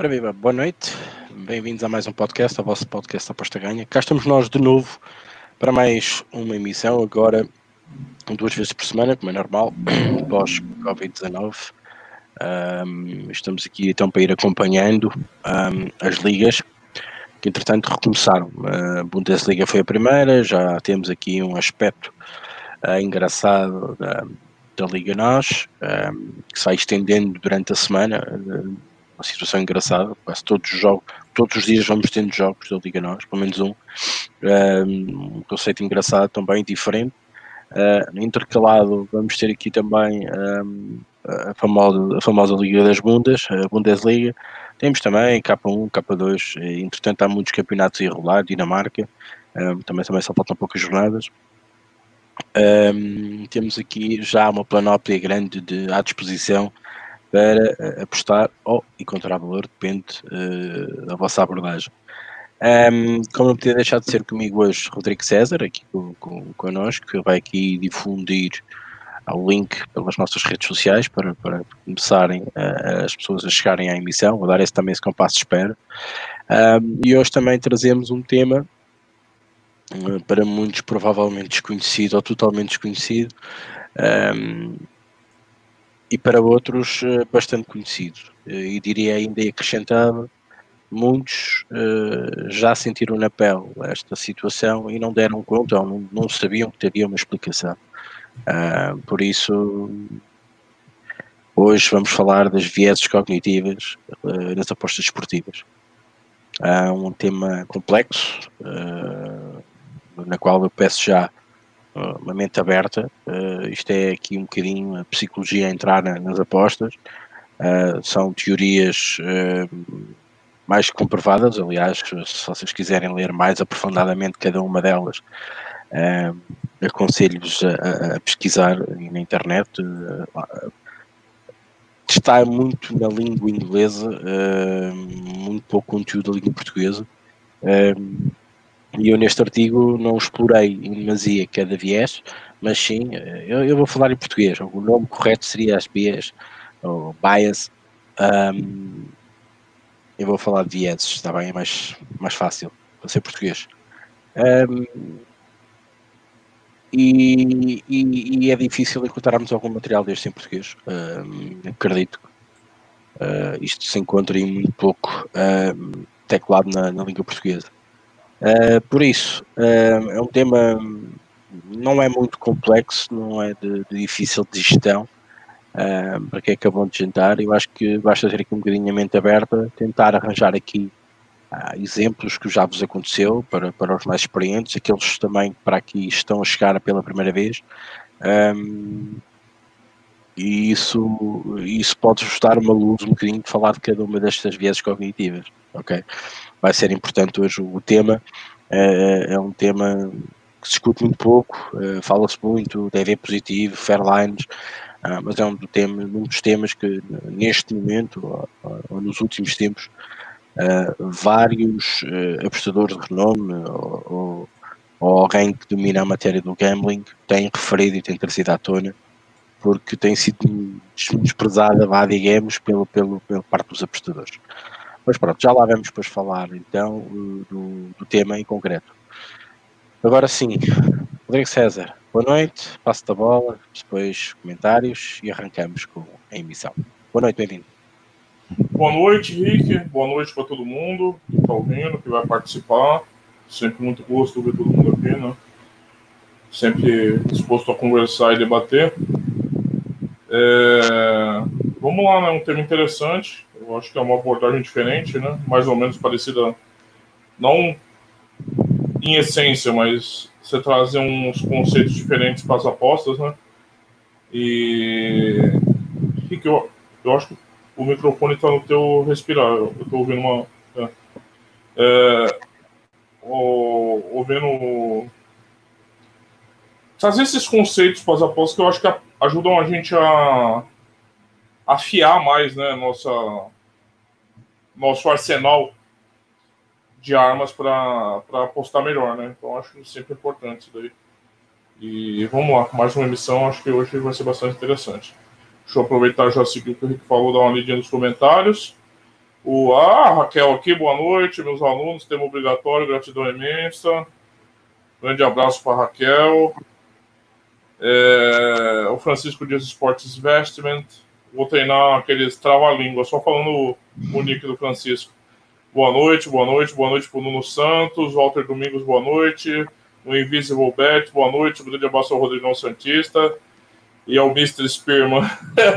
Ora viva, boa noite, bem-vindos a mais um podcast, a vosso podcast Aposta Ganha. Cá estamos nós de novo para mais uma emissão, agora duas vezes por semana, como é normal, pós-Covid-19. Um, estamos aqui então para ir acompanhando um, as ligas que entretanto recomeçaram. A Bundesliga foi a primeira, já temos aqui um aspecto uh, engraçado da, da Liga NOS, um, que vai estendendo durante a semana. Uh, uma situação engraçada, quase todos os jogos, todos os dias vamos tendo jogos da Liga Nós, pelo menos um, um conceito engraçado também, diferente. Uh, intercalado, vamos ter aqui também um, a, famosa, a famosa Liga das Bundas, a Bundesliga. Temos também K1, K2, entretanto há muitos campeonatos a rolar, Dinamarca, um, também, também só faltam poucas jornadas. Um, temos aqui já uma planóplia grande de, à disposição para uh, apostar ou encontrar valor, depende uh, da vossa abordagem. Um, como não podia deixar de ser comigo hoje Rodrigo César, aqui com, com, connosco, que vai aqui difundir o link pelas nossas redes sociais para, para começarem as pessoas a chegarem à emissão. Vou dar esse também esse compasso de espera. Um, e hoje também trazemos um tema uh, para muitos provavelmente desconhecido ou totalmente desconhecido. Um, e para outros eh, bastante conhecido. Eh, e diria ainda acrescentava, muitos uh, já sentiram na pele esta situação e não deram conta ou não, não sabiam que teria uma explicação. Uh, por isso, hoje vamos falar das vieses cognitivas nas apostas esportivas. É um tema complexo, na qual eu peço já uma mente aberta. Uh, isto é aqui um bocadinho a psicologia a entrar na, nas apostas. Uh, são teorias uh, mais comprovadas, aliás, se vocês quiserem ler mais aprofundadamente cada uma delas, aconselho-vos a, a, pesquisar na internet. está muito na língua inglesa, muito pouco conteúdo da língua portuguesa. E eu neste artigo não explorei em demasia cada viés, mas sim, eu, eu, vou falar em português. O nome correto seria as bias, ou bias. Um, eu vou falar de vieses, está bem? É mais, mais fácil, para ser português. Um, e, e, e, é difícil encontrarmos algum material deste em português. Um, acredito. Uh, isto se encontra em muito pouco um, teclado na, na língua portuguesa. Uh, por isso, uh, é um tema não é muito complexo, não é de, de difícil de gestão uh, para quem acabou de jantar. Eu acho que basta ter aqui um bocadinho a mente aberta, tentar arranjar aqui exemplos que já vos aconteceu para, para os mais experientes, aqueles também para aqui estão a chegar pela primeira vez. Um, e isso, isso pode ajustar uma luz um bocadinho de falar de cada uma destas vias cognitivas, ok? Vai ser importante hoje o tema. É, é um tema que se discute muito pouco, uh, fala-se muito, deve positivo, Fairlines, uh, mas é um, do tema, um dos temas que neste momento, ou, ou nos últimos tempos, uh, vários apostadores de renome ou, ou, alguém que domina a matéria do gambling têm referido e têm trazido à tona porque tem sido desprezada, vá, digamos, pelo, pelo, pela parte dos apostadores. Mas pronto, já lá vamos depois falar então do, do tema em concreto. Agora sim, Rodrigo César, boa noite, passo da bola, depois comentários e arrancamos com a emissão. Boa noite, bem-vindo. Boa noite, Rick. Boa noite para todo mundo que está ouvindo, que vai participar. Sempre muito gosto ver todo mundo aqui, né? Sempre disposto a conversar e debater. É... Vamos lá, né? Um tema interessante. Eu acho que é uma abordagem diferente, né? Mais ou menos parecida, não em essência, mas você trazer uns conceitos diferentes para as apostas, né? E que eu, eu acho que o microfone está no teu respirar. Eu estou ouvindo uma. É, é, ouvindo. Trazer esses conceitos para as apostas que eu acho que ajudam a gente a afiar mais né, nossa, nosso arsenal de armas para apostar melhor, né? Então acho sempre é importante isso daí. E vamos lá, mais uma emissão, acho que hoje vai ser bastante interessante. Deixa eu aproveitar já seguir o que o Rick falou, dar uma lidinha nos comentários. O, ah, Raquel aqui, boa noite, meus alunos, tema obrigatório, gratidão imensa. Grande abraço para Raquel. É, o Francisco Dias Sports Investment. Vou treinar aqueles trava-língua, só falando o nick do Francisco. Boa noite, boa noite, boa noite para o Nuno Santos, Walter Domingos, boa noite. O Invisible Bet, boa noite. grande abraço ao Rodrigão Santista e ao Mr. Spearman.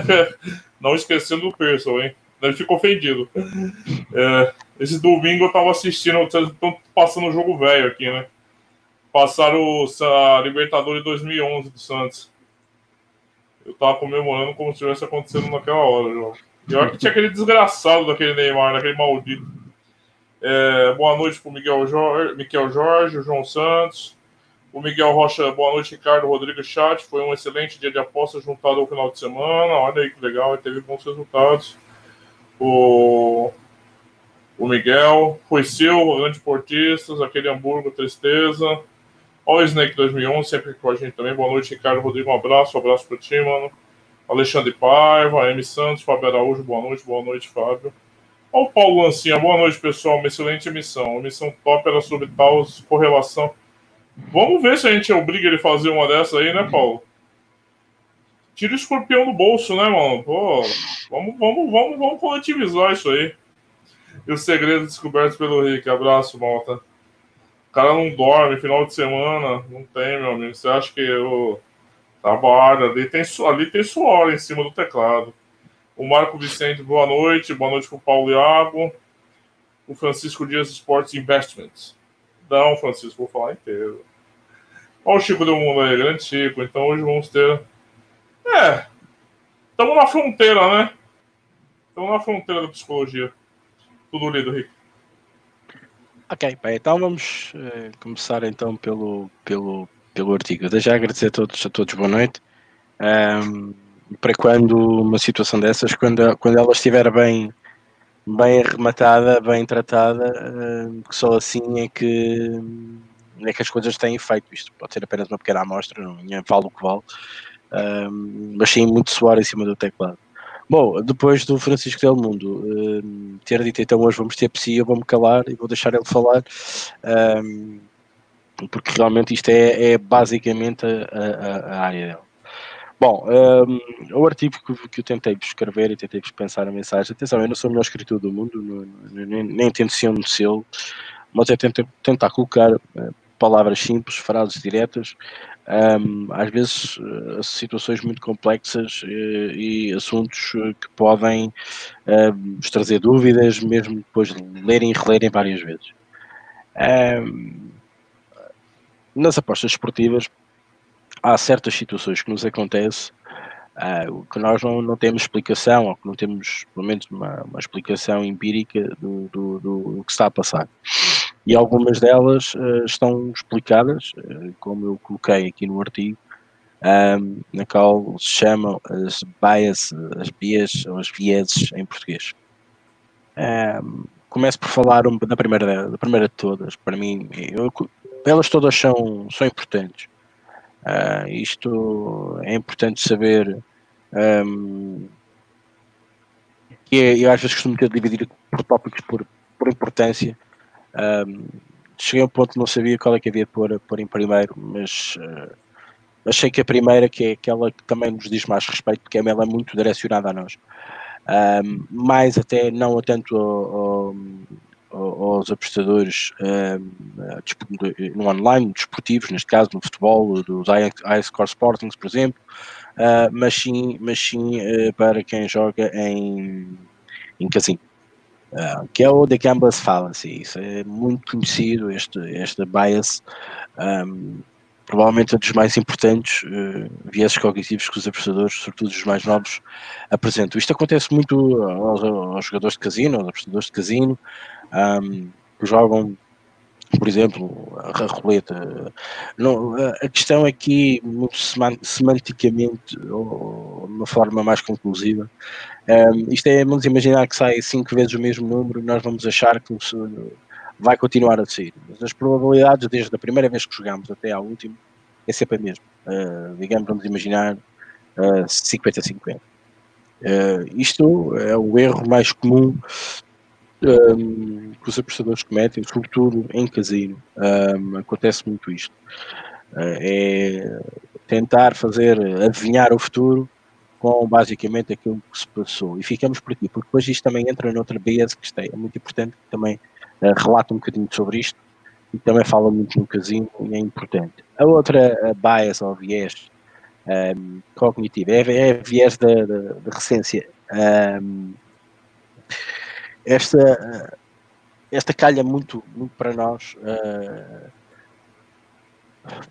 Não esquecendo do Pearson, hein? Ele ficou ofendido. É, esse domingo eu tava assistindo, estão passando o jogo velho aqui, né? Passaram a Libertadores 2011 do Santos. Eu tava comemorando como se tivesse acontecendo naquela hora, João. Pior que tinha aquele desgraçado daquele Neymar, daquele maldito. É, boa noite pro Miguel Jorge, Jorge, o João Santos. O Miguel Rocha, boa noite, Ricardo Rodrigues Chat. Foi um excelente dia de aposta juntado ao final de semana. Olha aí que legal, teve bons resultados. O, o Miguel, foi seu, antiportistas, aquele Hamburgo, tristeza. Olha o Snake 2011, sempre com a gente também. Boa noite, Ricardo Rodrigo. Um abraço, um abraço para ti, mano. Alexandre Paiva, M. Santos, Fábio Araújo, boa noite, boa noite, Fábio. Olha o Paulo Lancinha, boa noite, pessoal. Uma excelente emissão. A missão top era sobre tal correlação. Vamos ver se a gente obriga ele a fazer uma dessa aí, né, Paulo? Tira o escorpião do bolso, né, mano? Pô, vamos, vamos, vamos, vamos coletivizar isso aí. E os segredos descobertos pelo Rick. Abraço, malta. O cara não dorme, final de semana, não tem, meu amigo. Você acha que eu trabalho ali tem, ali tem suor em cima do teclado. O Marco Vicente, boa noite. Boa noite pro Paulo Iago. O Francisco Dias Sports Investments. Não, Francisco, vou falar inteiro. Olha o Chico do Mundo aí, grande Chico. Então hoje vamos ter. É. Estamos na fronteira, né? Estamos na fronteira da psicologia. Tudo lido, Rick. Ok, bem, então vamos uh, começar então pelo, pelo, pelo artigo. Desde já agradecer a todos, a todos boa noite. Um, para quando uma situação dessas, quando, quando ela estiver bem, bem arrematada, bem tratada, uh, só assim é que, é que as coisas têm efeito. Isto pode ser apenas uma pequena amostra, não é vale o que vale, um, mas sim muito suor em cima do teclado. Bom, depois do Francisco Del Mundo uh, ter dito então hoje vamos ter psi, eu vou-me calar e vou deixar ele falar, um, porque realmente isto é, é basicamente a, a, a, área dele. Bom, um, o artigo que, que eu tentei escrever e tentei pensar a mensagem, atenção, eu não sou o melhor escritor do mundo, não, nem, nem intenciono de ser, mas é tentar, tentar colocar uh, palavras simples, frases diretas, um, às vezes uh, situações muito complexas uh, e assuntos uh, que podem nos trazer dúvidas, mesmo depois de lerem e relerem várias vezes. Um, nas apostas esportivas, há certas situações que nos acontecem uh, que nós não, não temos explicação, ou que não temos, pelo menos, uma, uma explicação empírica do, do, do, que está a passar. E algumas delas uh, estão explicadas, uh, como eu coloquei aqui no artigo, um, na qual se chamam as bias, as bias ou as vieses em português. Um, começo por falar um, da, primeira, da primeira de todas. Para mim, eu, elas todas são, são importantes. Uh, isto é importante saber um, que é, eu às vezes costumo ter dividir por tópicos por, por importância. Um, cheguei a um ponto que não sabia qual é que havia de pôr, pôr em primeiro, mas uh, achei que a primeira, que é aquela que também nos diz mais respeito, porque ela é muito direcionada a nós. Um, mais até não tanto ao, ao aos apostadores um, no online, desportivos, neste caso no futebol, dos iScore Sportings, por exemplo, uh, mas sim, mas sim uh, para quem joga em, em casino. Uh, que é o The Gambler's Fallacy, isso é muito conhecido, este, este bias, um, provavelmente é dos mais importantes uh, vieses cognitivos que os apostadores, sobretudo os mais novos, apresentam. Isto acontece muito aos, aos jogadores de casino, aos apostadores de casino, um, que jogam, por exemplo, a roleta. Não, a questão aqui, muito semanticamente, ou de uma forma mais conclusiva, um, isto é, vamos imaginar que sai cinco vezes o mesmo número e nós vamos achar que vai continuar a sair. Mas as probabilidades, desde a primeira vez que jogamos até à última, é sempre a mesma. Uh, digamos, vamos imaginar uh, 50-50. Uh, isto é o erro mais comum um, que os apostadores cometem, sobretudo em casino. Um, acontece muito isto. Uh, é tentar fazer, adivinhar o futuro com basicamente aquilo que se passou. E ficamos por aqui, porque depois isto também entra noutra base que é muito importante, que também uh, relata um bocadinho sobre isto e também fala muito no casino e é importante. A outra a bias ou viés um, cognitivo é, é viés da, da, da recência. Um, esta, esta calha muito, muito para nós, uh,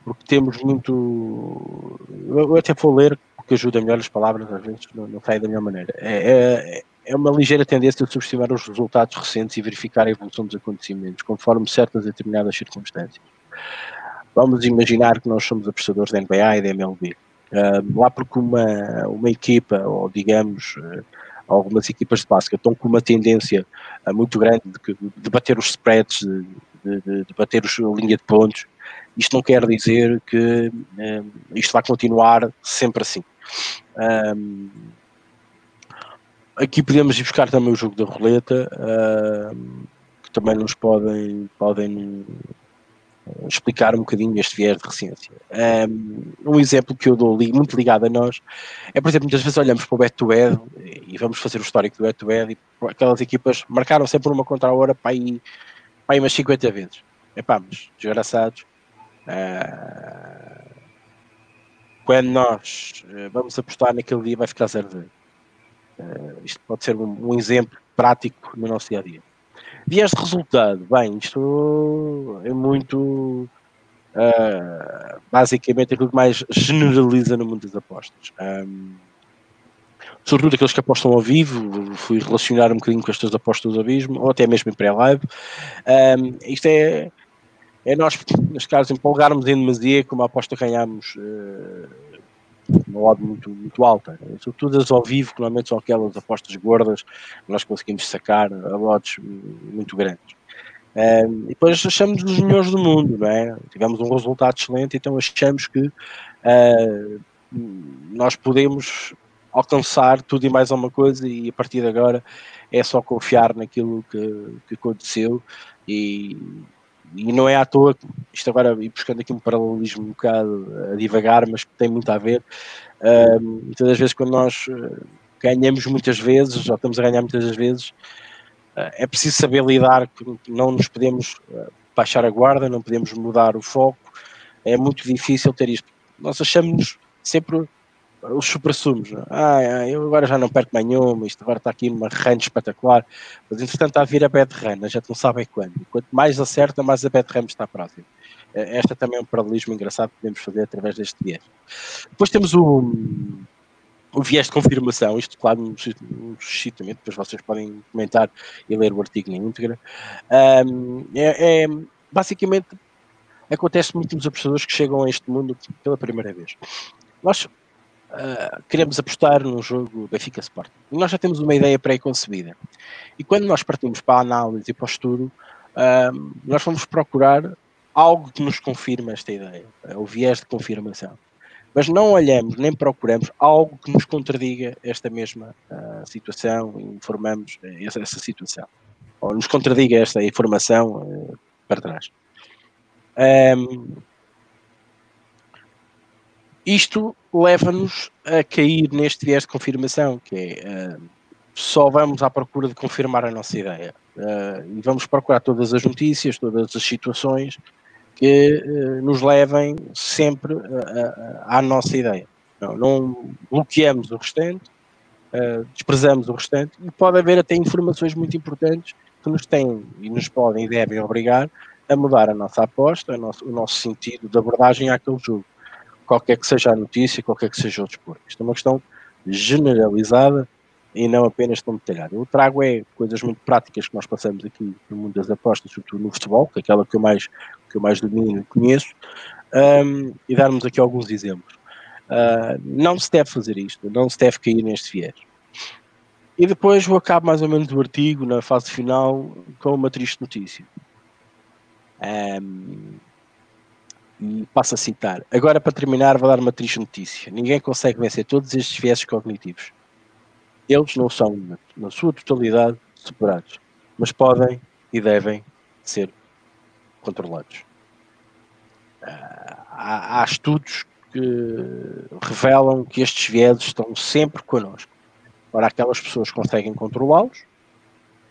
porque temos muito. Eu até vou ler, porque ajuda melhor as palavras, às vezes não, não sai da minha maneira. É, é, é uma ligeira tendência a subestimar os resultados recentes e verificar a evolução dos acontecimentos, conforme certas determinadas circunstâncias. Vamos imaginar que nós somos apostadores da NBA e da MLB. Uh, lá porque uma, uma equipa, ou digamos, uh, algumas equipas de basquete estão com uma tendência uh, muito grande de, de, bater os spreads, de, de, de bater os, a linha de pontos. Isto não quer dizer que uh, isto vai continuar sempre assim. Um, aqui podemos ir buscar também o jogo da roleta, uh, que também nos podem, podem explicar um bocadinho este viés de recência. Um, exemplo que eu dou muito ligado a nós é, por exemplo, muitas vezes olhamos para o bet to head e vamos fazer o histórico do bet to head e aquelas equipas marcaram sempre uma contra a hora para ir, para ir umas 50 vezes. Epá, mas desgraçados. Uh, quando nós uh, vamos apostar naquele dia vai ficar zero uh, Isto pode ser um, um exemplo prático no nosso dia a dia. Viés de resultado, bem, isto é muito uh, basicamente aquilo que mais generaliza no mundo das apostas. Um, sobretudo aqueles que apostam ao vivo, fui relacionar um bocadinho com estas apostas ao vivo, ou até mesmo em pré-live. Um, isto é, é nós, neste caso, empolgarmos em demasia, como a aposta ganhamos uh, uma odd muito, muito alta. Sobretudo as ao vivo, que normalmente são aquelas apostas gordas, nós conseguimos sacar a odds muito grandes. Um, e depois achamos os melhores do mundo, não é? Tivemos um resultado excelente, então achamos que uh, nós podemos alcançar tudo e mais alguma coisa e a partir de agora é só confiar naquilo que, que aconteceu e, e não é à toa, isto agora ir buscando aqui um paralelismo um bocado a divagar, mas tem muito a ver. Uh, muitas das vezes, quando nós eh, ganhamos muitas vezes, ou estamos a ganhar muitas vezes, uh, é preciso saber lidar, não nos podemos uh, baixar a guarda, não podemos mudar o foco, é muito difícil ter isto. Nós achamos sempre os supra-sumos. Ah, eu agora já não perco mais nenhuma, isto agora está aqui numa run espetacular. Mas entretanto está a vir a bad run, a gente não sabe é quando. Quanto mais acerta, mais a bad run está próximo. Eh, esta também é um paralelismo engraçado que podemos fazer através deste viés. Depois temos o, o viés de confirmação, isto claro no, no depois vocês podem comentar e ler o artigo na íntegra. Um, é, é, basicamente acontece muito nos apostadores que chegam a este mundo pela primeira vez. Nós uh, queremos apostar num jogo Benfica Sport. E nós já temos uma ideia pré-concebida. E quando nós partimos para a análise e para o estudo, uh, nós vamos procurar algo que nos confirme esta ideia, uh, o viés de confirmação. Mas não olhamos nem procuramos algo que nos contradiga esta mesma situação informamos essa, essa, situação. Ou nos contradiga esta informação para trás. Um, isto leva-nos a cair neste viés de confirmação, que é uh, só vamos à procura de confirmar a nossa ideia. Uh, e vamos procurar todas as notícias, todas as situações que uh, nos levem sempre à nossa ideia. Não, não, bloqueamos o restante, desprezamos o restante, e pode haver até informações muito importantes que nos têm e nos podem e devem obrigar a mudar a nossa aposta, nosso, o nosso sentido de abordagem àquele jogo qualquer que seja a notícia, qualquer que seja o desporto. Isto é uma questão generalizada e não apenas tão detalhada. Eu trago é coisas muito práticas que nós passamos aqui no mundo das apostas, sobretudo no futebol, que é aquela que eu mais, que eu mais domino e conheço, um, e darmos aqui alguns exemplos. Uh, não se deve fazer isto, não se deve cair neste viés. E depois vou acabar mais ou menos o artigo, na fase final, com uma triste notícia. Um, passo a citar. Agora, para terminar, vou dar uma triste notícia. Ninguém consegue vencer todos estes viéses cognitivos. Eles não são, na sua totalidade, superados. mas podem e devem ser controlados. Há, há estudos que revelam que estes vieses estão sempre connosco. Ora, aquelas pessoas conseguem controlá-los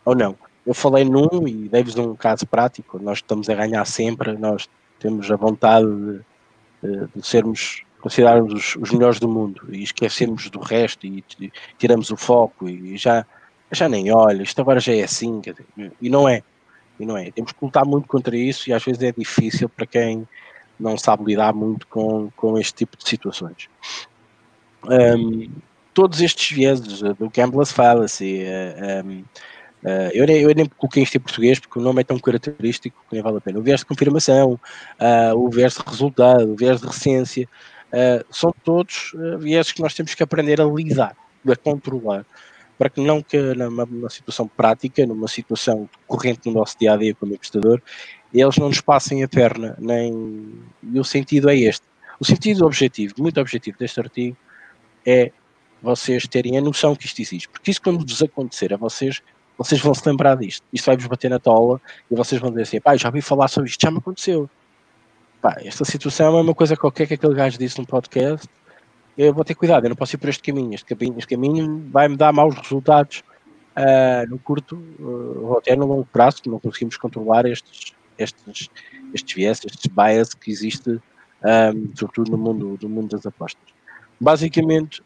ou não? Eu falei num e dei-vos um caso prático. Nós estamos a ganhar sempre, nós temos a vontade de, de sermos considerarmos os, os, melhores do mundo e esquecemos do resto e, e tiramos o foco e já, já nem olha, isto agora já é assim, dizer, e não é, e não é. Temos que lutar muito contra isso e às vezes é difícil para quem não sabe lidar muito com, com este tipo de situações. Um, todos estes vieses do Gambler's Fallacy, um, Uh, eu, nem, eu nem coloquei isto em português porque o nome é tão característico que nem vale a pena. O viés de confirmação, uh, o viés de resultado, o viés de recência, uh, são todos uh, que nós temos que aprender a lidar, a controlar, para que não que numa, numa situação prática, numa situação corrente no nosso dia a dia como investidor, eles não nos passem a perna, nem. E o sentido é este. O sentido objetivo, muito objetivo deste artigo, é vocês terem a noção que isto existe. Porque isso, quando vos acontecer a vocês, vocês vão se lembrar disto. Isto vai-vos bater na tola e vocês vão dizer assim: pá, já ouvi falar sobre isto, já me aconteceu. Pá, esta situação é uma coisa qualquer que aquele gajo disse num podcast. Eu vou ter cuidado, eu não posso ir por este caminho. Este caminho, este caminho vai-me dar maus resultados uh, no curto uh, ou até no longo prazo, não conseguimos controlar estes, estes, estes viés, estes bias que existe, um, ah, sobretudo no mundo, no mundo das apostas. Basicamente,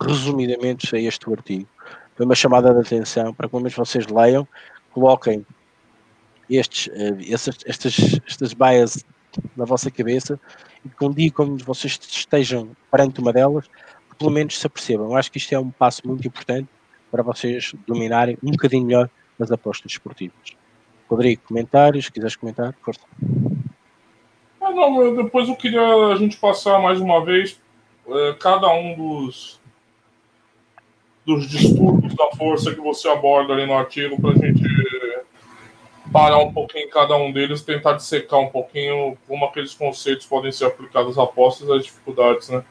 resumidamente, é este o artigo foi uma chamada de atenção para que pelo menos vocês leiam, coloquem estes, estes, estas, estas bias na vossa cabeça e que um dia quando vocês estejam perante uma delas, pelo menos se apercebam. Eu acho que isto é um passo muito importante para vocês dominarem um bocadinho melhor as apostas esportivas. Rodrigo, comentários, se quiseres comentar, força. Ah, não, depois eu queria a gente passar mais uma vez eh, cada um dos dos distúrbios da força que você aborda ali no artigo para a gente parar um pouquinho cada um deles, tentar dissecar um pouquinho como aqueles conceitos podem ser aplicados às apostas às dificuldades, né?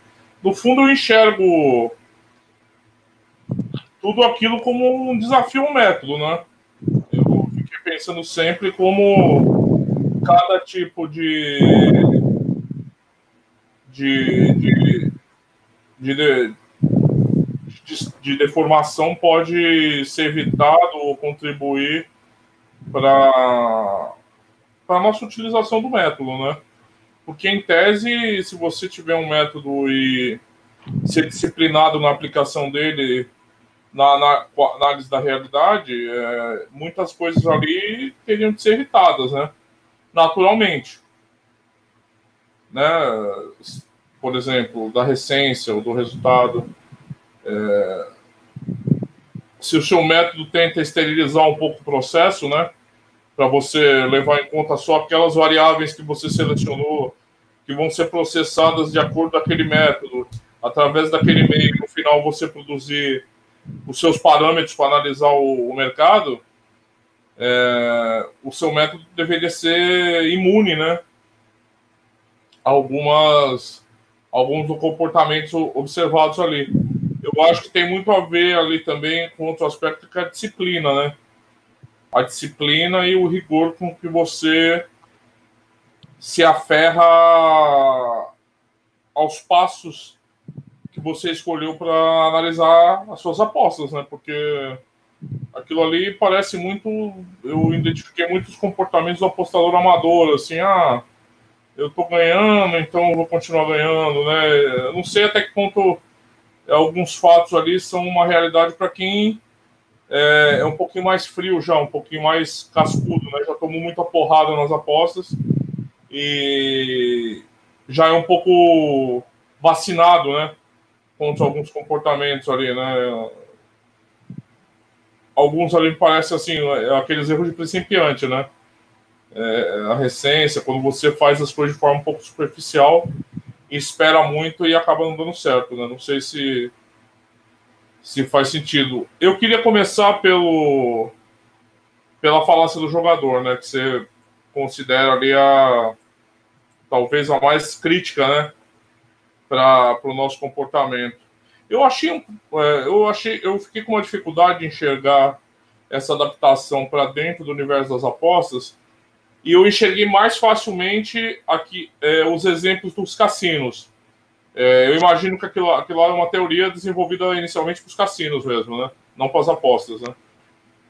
No fundo, eu enxergo tudo aquilo como um desafio, um método, né? Eu fiquei pensando sempre como cada tipo de de, de, de, de, de deformação pode ser evitado ou contribuir para a nossa utilização do método, né? Porque, em tese, se você tiver um método e ser disciplinado na aplicação dele, na, na, na análise da realidade, é, muitas coisas ali teriam de ser evitadas, né? Naturalmente. Né? Por exemplo, da recência ou do resultado. É, se o seu método tenta esterilizar um pouco o processo, né? Para você levar em conta só aquelas variáveis que você selecionou, que vão ser processadas de acordo com aquele método, através daquele meio, no final você produzir os seus parâmetros para analisar o, o mercado, é, o seu método deveria ser imune, né? Algumas, alguns comportamentos observados ali eu acho que tem muito a ver ali também com outro aspecto que é a disciplina, né? A disciplina e o rigor com que você se aferra aos passos que você escolheu para analisar as suas apostas, né? Porque aquilo ali parece muito. Eu identifiquei muitos comportamentos do apostador amador, assim, ah, eu tô ganhando, então eu vou continuar ganhando, né? Eu não sei até que ponto alguns fatos ali são uma realidade para quem é, é, um pouquinho mais frio já, um pouquinho mais cascudo, né? Já tomou muita porrada nas apostas e já é um pouco vacinado, né? Contra alguns comportamentos ali, né? Alguns ali me parece assim, é, aqueles erros de principiante, né? É, a recência, quando você faz as coisas de forma um pouco superficial, espera muito e acaba não dando certo, né? Não sei se se faz sentido. Eu queria começar pelo pela falácia do jogador, né? Que você considera ali a talvez a mais crítica, né? Para o nosso comportamento. Eu achei, é, eu achei, eu fiquei com uma dificuldade de enxergar essa adaptação para dentro do universo das apostas, e eu enxerguei mais facilmente aqui é, os exemplos dos cassinos. É, eu imagino que aquilo, aquilo é uma teoria desenvolvida inicialmente para os cassinos mesmo, né? não para as apostas. Né?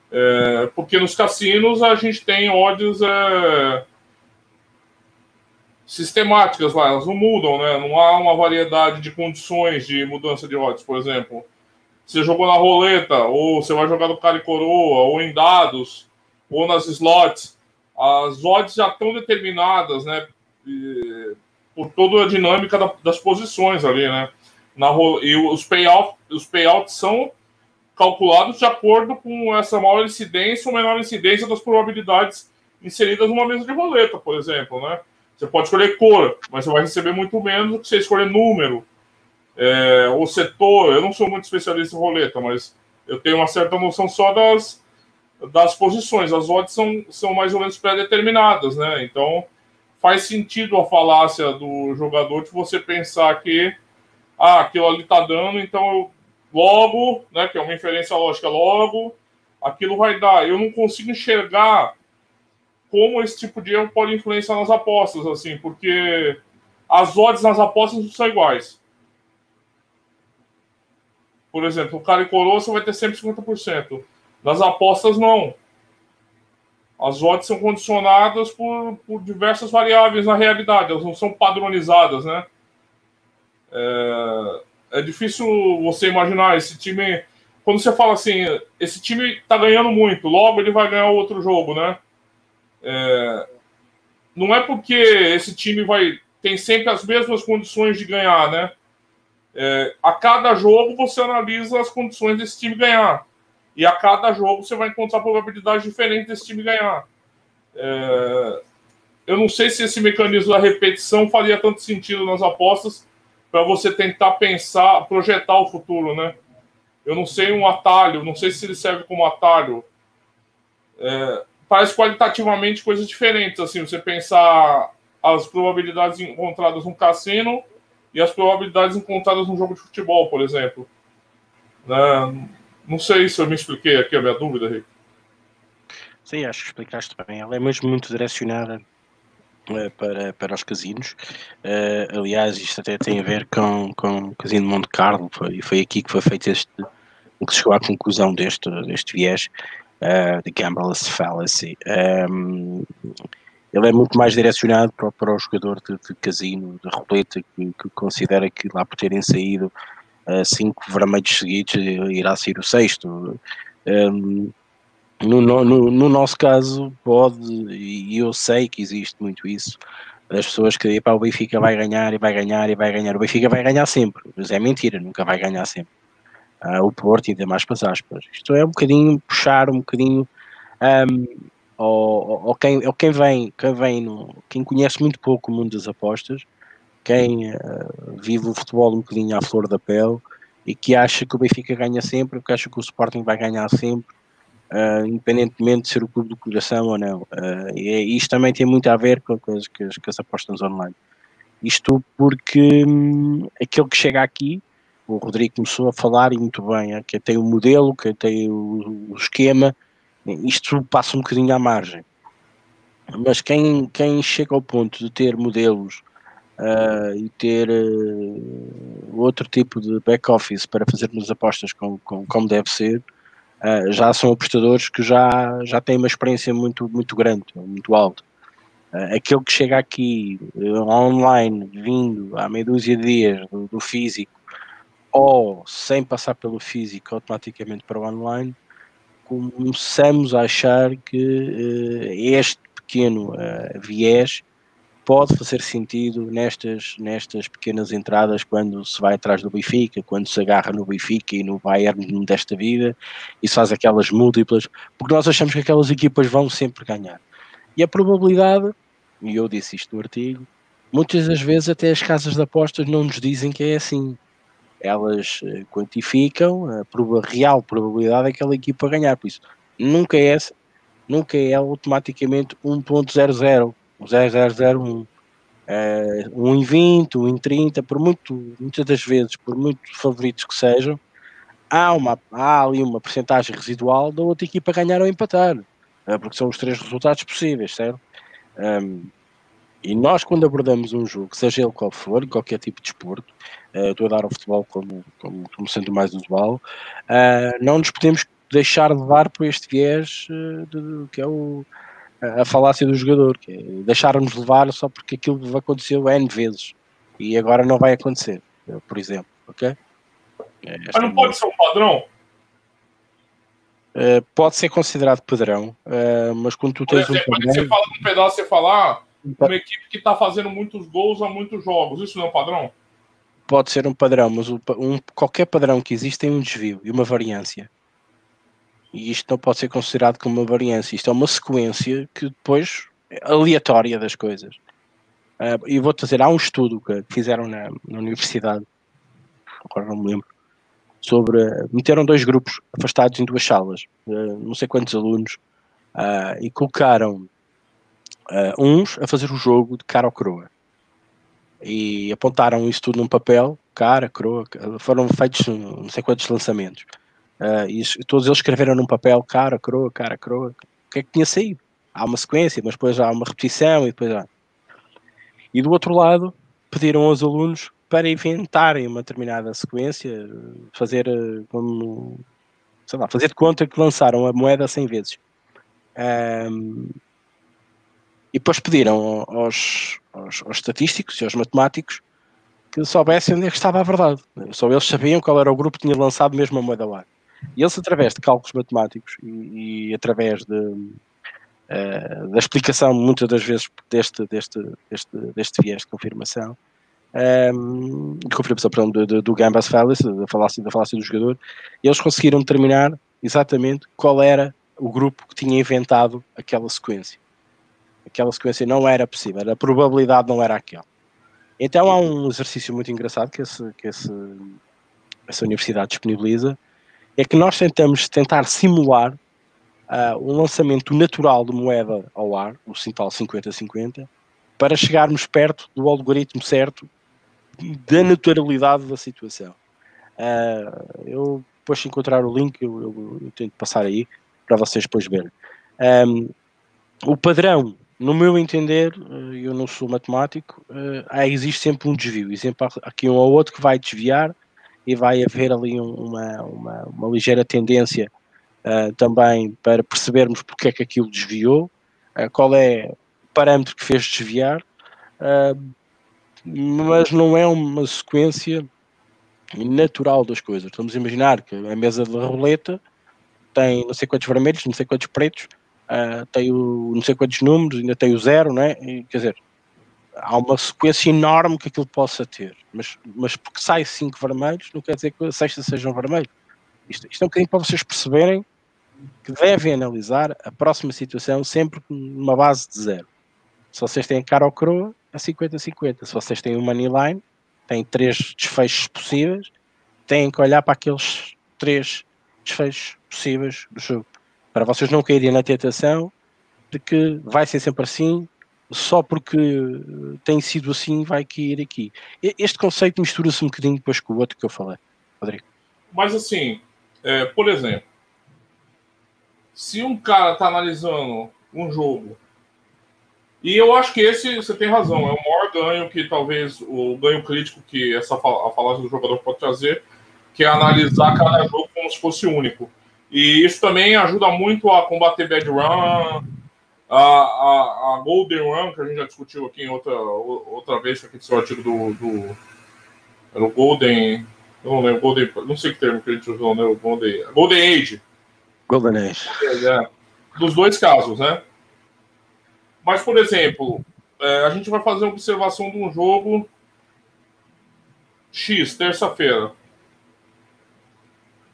É, porque nos cassinos a gente tem odds é, sistemáticas lá, elas não mudam, né? não há uma variedade de condições de mudança de odds, por exemplo. Você jogou na roleta, ou você vai jogar no cara e coroa, ou em dados, ou nas slots. As odds já estão determinadas, né? por toda a dinâmica da, das posições ali, né? Na, e os, payout, os payouts são calculados de acordo com essa maior incidência ou menor incidência das probabilidades inseridas numa mesa de roleta, por exemplo, né? Você pode escolher cor, mas você vai receber muito menos do que você escolher número é, ou setor. Eu não sou muito especialista em roleta, mas eu tenho uma certa noção só das, das posições. As odds são, são mais ou menos pré-determinadas, né? Então faz sentido a falácia do jogador de você pensar que ah, aquilo ali tá dando, então eu, logo, né, que é uma inferência lógica, logo aquilo vai dar. Eu não consigo enxergar como esse tipo de erro pode influenciar nas apostas, assim, porque as odds nas apostas não são iguais. Por exemplo, o cara e coroa você vai ter sempre 50%. Nas apostas, não. As odds são condicionadas por, por diversas variáveis na realidade, elas não são padronizadas, né? É, é difícil você imaginar esse time. Quando você fala assim, esse time tá ganhando muito, logo ele vai ganhar outro jogo, né? É, não é porque esse time vai tem sempre as mesmas condições de ganhar, né? É, a cada jogo você analisa as condições desse time ganhar. E a cada jogo você vai encontrar probabilidades diferentes desse time ganhar. É... Eu não sei se esse mecanismo da repetição faria tanto sentido nas apostas para você tentar pensar, projetar o futuro, né? Eu não sei um atalho, não sei se ele serve como atalho. É... Parece qualitativamente coisas diferentes, assim, você pensar as probabilidades encontradas no cassino e as probabilidades encontradas no jogo de futebol, por exemplo. Né? Não sei se eu me expliquei aqui a minha dúvida, Rick. Sim, acho que explicaste bem. Ela é mesmo muito direcionada uh, para, para os casinos. Uh, aliás, isto até tem a ver com, com o Casino de Monte Carlo, foi, foi aqui que foi feito este, que chegou à conclusão deste, deste viés uh, de Gamblerless Fallacy. Um, ele é muito mais direcionado para, para o jogador de, de casino, de roleta, que, que, considera que lá por terem saído cinco vermelhos seguidos irá sair o sexto. Um, no, no, no, nosso caso, pode, e eu sei que existe muito isso, as pessoas que dizem, o Benfica vai ganhar e vai ganhar e vai ganhar. O Benfica vai ganhar sempre, mas é mentira, nunca vai ganhar sempre. Ah, o Porto, ainda mais para as aspas. Isto é um bocadinho puxar, um bocadinho. Um, ou, ou, quem, quem vem, quem vem no, quem conhece muito pouco o mundo das apostas, quem uh, vive o futebol um bocadinho à flor da pele e que acha que o Benfica ganha sempre, que acha que o Sporting vai ganhar sempre, uh, independentemente de ser o clube do coração ou não. Uh, e isto também tem muito a ver com, com, as, com as apostas online. Isto porque hum, aquele que chega aqui, o Rodrigo começou a falar e muito bem, que tem o modelo, que tem o, o esquema, isto passa um bocadinho à margem. Mas quem, quem chega ao ponto de ter modelos uh, e ter uh, outro tipo de back-office para fazermos apostas com, com, como deve ser, uh, já são apostadores que já, já têm uma experiência muito, muito grande, muito alta. aquele que chega aqui online, vindo há meia dúzia de dias do, do físico, ou sem passar pelo físico automaticamente para o online, começamos a achar que este pequeno viés pode fazer sentido nestas, nestas pequenas entradas quando se vai atrás do Benfica, quando se agarra no Benfica e no Bayern desta vida e se faz aquelas múltiplas, porque nós achamos que aquelas equipas vão sempre ganhar. E a probabilidade, e eu disse isto no artigo, muitas das vezes até as casas de apostas não nos dizem que é assim. Elas eh, quantificam a real probabilidade daquela equipa ganhar, por isso nunca é, nunca é automaticamente 1.00 um 0001, é, um em 20, um em 30, por muito, muitas das vezes, por muito favoritos que sejam, há, uma, há ali uma porcentagem residual da outra equipa ganhar ou empatar, uh, porque são os três resultados possíveis, certo? Um, e nós, quando abordamos um jogo, seja ele qual for, qualquer tipo de desporto, uh, estou a dar ao futebol como, como, como sendo mais usual, uh, não nos podemos deixar levar por este viés uh, de, que é o, a falácia do jogador, que é deixar-nos levar só porque aquilo aconteceu N vezes e agora não vai acontecer, por exemplo, ok? É, Mas não pode ser um padrão? Uh, pode ser considerado padrão, uh, mas quando tu tens exemplo, um padrão... Você fala num pedaço, você falar ah, uma equipe que está fazendo muitos gols a muitos jogos, isso não é um padrão? Pode ser um padrão, mas um, qualquer padrão que existe tem um desvio e uma variância. E isto não pode ser considerado como uma variância, isto é uma sequência que depois é aleatória das coisas. Uh, e vou-te dizer, há um estudo que fizeram na, na universidade, agora não me lembro, sobre. Meteram dois grupos afastados em duas salas, uh, não sei quantos alunos, uh, e colocaram uns a fazer o jogo de cara ao croa. E apontaram isso tudo num papel, cara, croa, foram feitos não sei quantos lançamentos. Uh, e todos eles escreveram num papel, cara, croa, cara, croa, o que é que tinha saído? Há uma sequência, mas depois há uma repetição e depois há. E do outro lado, pediram aos alunos para inventarem uma determinada sequência, fazer eh, como, sei lá, fazer de conta que lançaram a moeda 100 vezes. Um, e depois pediram aos, aos, aos, estatísticos e aos matemáticos que soubessem onde é que estava a verdade. Só eles sabiam qual era o grupo que tinha lançado mesmo a moeda lá. E eles, através de cálculos matemáticos e, e através de, uh, da explicação, muitas das vezes, deste, deste, deste, deste viés de confirmação, um, de confirmação perdão, do, do, do Gambas Fallacy, da falácia, da falácia do jogador, eles conseguiram determinar exatamente qual era o grupo que tinha inventado aquela sequência. Aquela sequência não era possível, a probabilidade não era aquela. Então há um exercício muito engraçado que, esse, que esse, essa universidade disponibiliza, é que nós tentamos tentar simular uh, um lançamento natural de moeda ao ar, o tal 50-50, para chegarmos perto do algoritmo certo da naturalidade da situação. Uh, eu depois de encontrar o link, eu, eu, eu, tento passar aí para vocês depois verem. Um, o padrão, no meu entender, ah, eu não sou matemático, uh, existe sempre um desvio. Exemplo, aqui um ou outro que vai desviar e vai haver ali uma, uma, uma ligeira tendência uh, também para percebermos porque é que aquilo desviou, uh, qual é o parâmetro que fez desviar, uh, mas não é uma sequência natural das coisas. Vamos imaginar que a mesa da roleta tem não sei quantos vermelhos, não sei quantos pretos, tem o, não sei quantos números, ainda tem o zero, não é? E, quer dizer, há uma sequência enorme que aquilo possa ter, mas, mas porque sai cinco vermelhos, não quer dizer que a sexta seja um vermelho. Isto, isto é um bocadinho para vocês perceberem que devem analisar a próxima situação sempre numa base de zero. Se vocês têm cara ou coroa, é 50-50. Se vocês têm um money line, têm três desfechos possíveis, têm que olhar para aqueles três desfechos possíveis do jogo. Para vocês não caírem na tentação de que vai ser sempre assim, só porque tem sido assim, vai cair aqui. Este conceito mistura-se um bocadinho depois com o outro que eu falei, Rodrigo. Mas assim, é, por exemplo, se um cara está analisando um jogo, e eu acho que esse, você tem razão, é o maior ganho que talvez o ganho crítico que essa a falácia do jogador pode trazer, que é analisar cada jogo como se fosse único. E isso também ajuda muito a combater bad run, a, a, a, Golden Run, que a gente já discutiu aqui em outra, outra vez, que aqui do artigo do, do. Era o Golden. Eu não lembro, Golden. Não sei que termo que a gente usou, né? O Golden, Golden Age. Golden Age. É, é, dos dois casos, né? Mas, por exemplo, é, a gente vai fazer uma observação de um jogo X, terça-feira.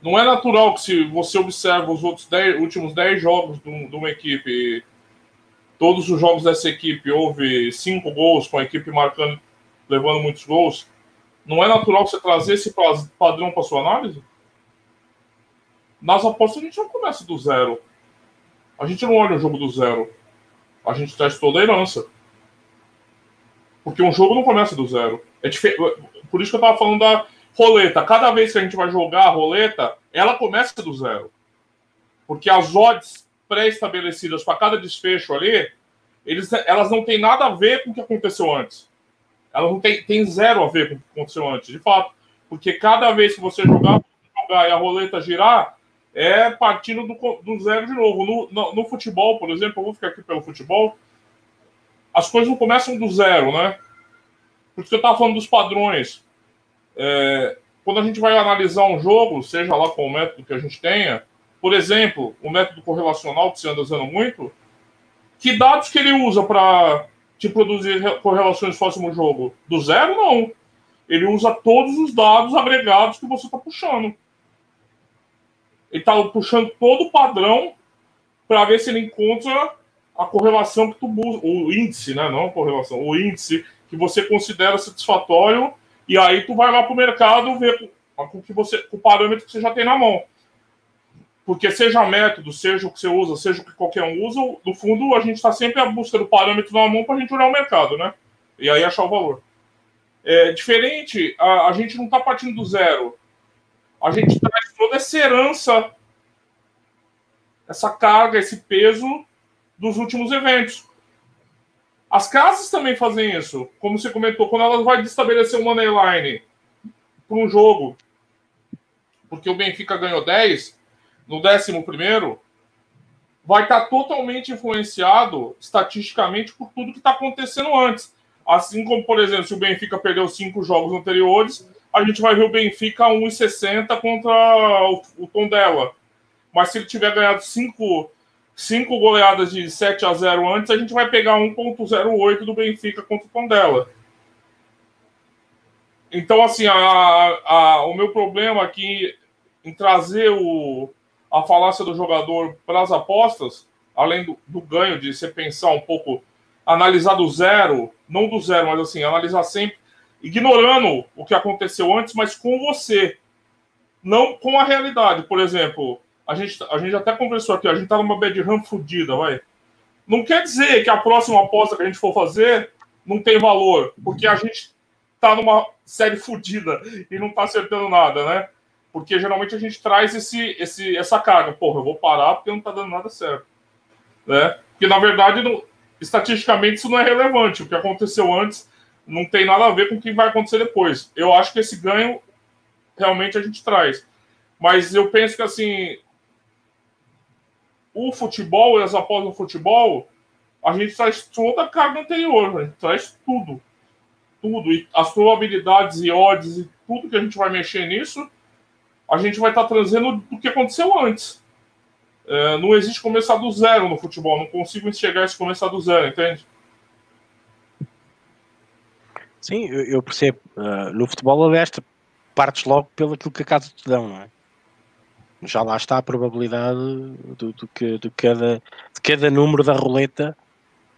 Não é natural que se você observa os outros dez, últimos 10 jogos de, de uma equipe todos os jogos dessa equipe houve cinco gols, com a equipe marcando, levando muitos gols, não é natural você trazer esse padrão para sua análise? Nas apostas a gente não começa do zero. A gente não olha o jogo do zero. A gente testa tolerância. Porque um jogo não começa do zero. É Por isso que eu estava falando da roleta. Cada vez que a gente vai jogar a roleta, ela começa do zero. Porque as odds pré-estabelecidas para cada desfecho ali, eles, elas não têm nada a ver com o que aconteceu antes. Elas não têm, zero a ver com o que aconteceu antes, de fato. Porque cada vez que você jogar, jogar e a roleta girar, é partindo do, do zero de novo. No, no, no, futebol, por exemplo, eu vou ficar aqui pelo futebol, as coisas não começam do zero, né? Porque eu estava falando dos padrões. É, quando a gente vai analisar um jogo, seja lá com o método que a gente tenha, por exemplo, o método correlacional que você anda usando muito, que dados que ele usa para te produzir correlações próximo jogo? Do zero, não. Ele usa todos os dados agregados que você está puxando. Ele está puxando todo o padrão para ver se ele encontra a correlação que tu busca, o índice, né? Não correlação, o índice que você considera satisfatório, e aí tu vai lá para o mercado ver com, que você, com o parâmetro que você já tem na mão. Porque seja método, seja o que você usa, seja o que qualquer um usa, no fundo a gente está sempre à busca do parâmetro na mão para a gente olhar o mercado, né? E aí achar o valor. É diferente, a, a gente não está partindo do zero. A gente traz toda essa herança, essa carga, esse peso dos últimos eventos. As casas também fazem isso. Como você comentou, quando elas vão estabelecer um money line para um jogo, porque o Benfica ganhou 10, no décimo primeiro, vai estar totalmente influenciado estatisticamente por tudo que está acontecendo antes. Assim como, por exemplo, se o Benfica perdeu cinco jogos anteriores, a gente vai ver o Benfica 1,60 contra o, o Tondela. Mas se ele tiver ganhado cinco cinco goleadas de 7 a 0 antes, a gente vai pegar 1.08 do Benfica contra o Tondela. Então, assim, a, a, o meu problema aqui em trazer o, a falácia do jogador para as apostas, além do, do, ganho de você pensar um pouco, analisar do zero, não do zero, mas assim, analisar sempre, ignorando o que aconteceu antes, mas com você, não com a realidade. Por exemplo, a gente, a gente até conversou aqui, a gente tá numa bad run fodida, vai. Não quer dizer que a próxima aposta que a gente for fazer não tem valor, porque a gente tá numa série fodida e não tá acertando nada, né? Porque geralmente a gente traz esse, esse, essa carga. Porra, eu vou parar porque não tá dando nada certo. Né? Porque, na verdade, não, estatisticamente isso não é relevante. O que aconteceu antes não tem nada a ver com o que vai acontecer depois. Eu acho que esse ganho realmente a gente traz. Mas eu penso que, assim, o futebol e as apostas no futebol, a gente traz toda a carga anterior, a gente traz tudo. Tudo. E as probabilidades e odds e tudo que a gente vai mexer nisso, a gente vai estar tá trazendo do que aconteceu antes. É, não existe começar do zero no futebol, não consigo enxergar esse começar do zero, entende? Sim, eu, eu percebo. Uh, no futebol, aliás, partes logo pelo que a casa te dão, não é? já lá está a probabilidade do, do que de cada, de cada número da roleta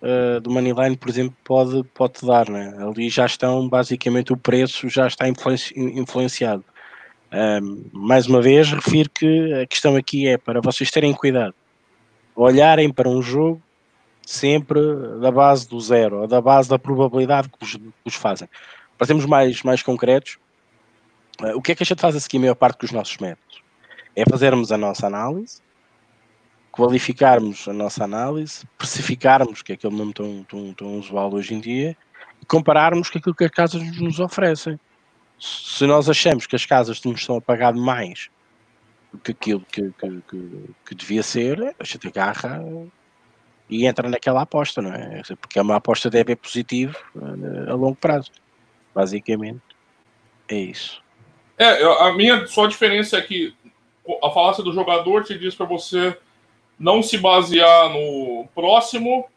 uh, do Moneyline, por exemplo, pode, pode dar. Né? Ali já estão, basicamente, o preço já está influenci, influenciado. Mais uma vez, refiro que a questão aqui é para vocês terem cuidado, olharem para um jogo sempre da base do zero, ou da base da probabilidade que os, que os fazem. Para sermos mais, mais concretos, uh, o que é que a gente faz a seguir a maior parte dos nossos métodos? é fazermos a nossa análise, qualificarmos a nossa análise, precificarmos, que é aquele nome tão, tão, tão usual hoje em dia, e compararmos com aquilo que as casas nos oferecem. Se nós achamos que as casas nos estão a pagar mais do que aquilo que, que, que, que devia ser, a gente agarra e entra naquela aposta, não é? Porque é uma aposta deve ser positivo eh, a longo prazo. Basicamente, é isso. É, a minha só diferença é que a falácia do jogador te diz para você não se basear no próximo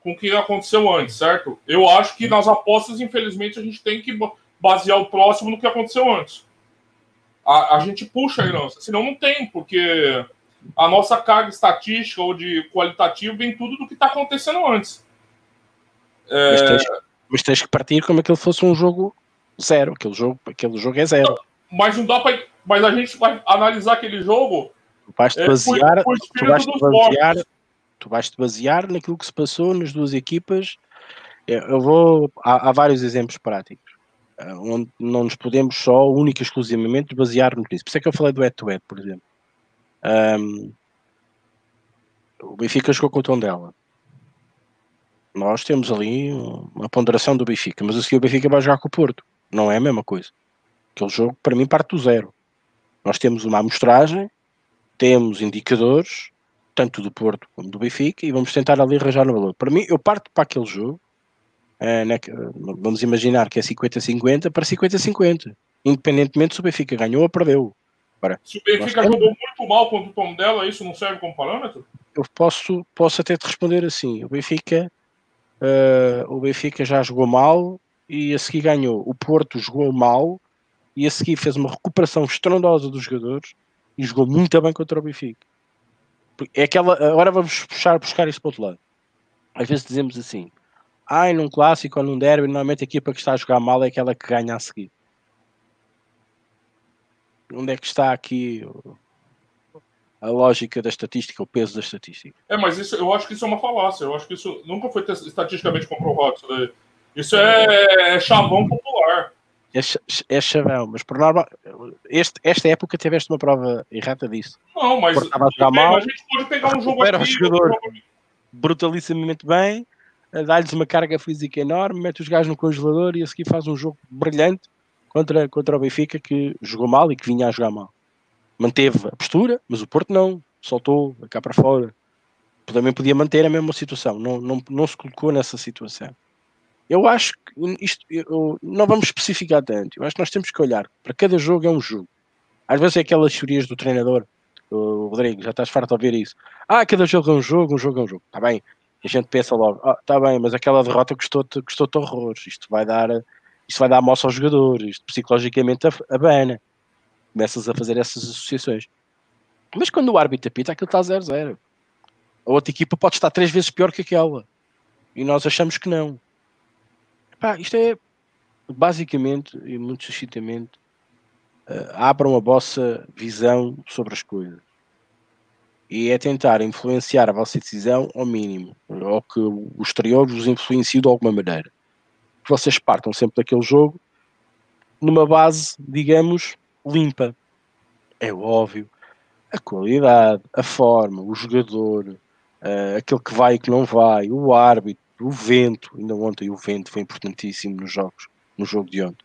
com o que aconteceu antes, certo? Eu acho que nas apostas, infelizmente, a gente tem que basear o próximo no que aconteceu antes. A, a gente puxa a herança, senão não tem, porque a nossa carga estatística ou de qualitativo vem tudo do que está acontecendo antes. É... Mas, tens, mas, tens, que partir como aquele fosse um jogo zero. Aquele jogo, aquele jogo é zero. Mas não dá para mas a gente vai analisar aquele jogo. Tu vais te basear, é, por, por tu vais te basear, tu vais te basear naquilo que se passou nas duas equipas. Eu vou. Há, há vários exemplos práticos. Onde não nos podemos só, única e exclusivamente, basear nisso. Por isso é que eu falei do head-to-head, por exemplo. Um, o Benfica jogou com o tom dela. Nós temos ali uma ponderação do Benfica, mas a seguir o Benfica vai jogar com o Porto. Não é a mesma coisa. Aquele jogo, para mim, parte do zero. Nós temos uma amostragem, temos indicadores, tanto do Porto como do Benfica, e vamos tentar ali arranjar no valor. Para mim, eu parto para aquele jogo, é, né, vamos imaginar que é 50-50 para 50-50, independentemente se o Benfica ganhou ou perdeu. Agora, se o Benfica jogou muito mal contra o Tom dela, isso não serve como parâmetro? Eu posso, posso até te responder assim: o Benfica, uh, o Benfica já jogou mal e a seguir ganhou. O Porto jogou mal e a seguir fez uma recuperação estrondosa dos jogadores e jogou muito bem contra o Benfica. É aquela, agora vamos puxar, buscar isso para o outro lado. Às vezes dizemos assim: ai, num clássico ou num derby, normalmente a equipa que está a jogar mal é aquela que ganha a seguir. Onde é que está aqui a lógica da estatística, o peso da estatística? É, mas isso, eu acho que isso é uma falácia. Eu acho que isso nunca foi estatisticamente comprovado. Isso é, é chavão popular. É, é chavão, mas por norma, este, esta época tiveste uma prova errada disso. Não, mas a, mal, a gente pode pegar um jogo aqui. O jogador brutalissimamente bem, dá-lhes uma carga física enorme, mete os gajos no congelador e a seguir faz um jogo brilhante contra, contra o Benfica que jogou mal e que vinha a jogar mal. Manteve a postura, mas o Porto não, soltou cá para fora. Também podia manter a mesma situação, não, não, não se colocou nessa situação. Eu acho que isto eu, não vamos especificar tanto. Eu acho que nós temos que olhar para cada jogo é um jogo. Às vezes é aquelas teorias do treinador, o Rodrigo, já estás farto de ouvir isso. Ah, cada jogo é um jogo, um jogo é um jogo. Está bem, a gente pensa logo, ah, tá bem, mas aquela derrota custou-te custou horrores, isto vai dar isto vai dar moça aos jogadores, isto psicologicamente abana. Começas a fazer essas associações. Mas quando o árbitro apita, aquilo está 0-0. A outra equipa pode estar três vezes pior que aquela. E nós achamos que não. Isto é basicamente e muito sucintamente uh, abram a vossa visão sobre as coisas e é tentar influenciar a vossa decisão ao mínimo, ou que o exterior vos influencie de alguma maneira. Vocês partam sempre daquele jogo numa base, digamos, limpa. É óbvio. A qualidade, a forma, o jogador, uh, aquele que vai e que não vai, o árbitro, o vento. Ainda ontem o vento foi importantíssimo nos jogos, no jogo de ontem.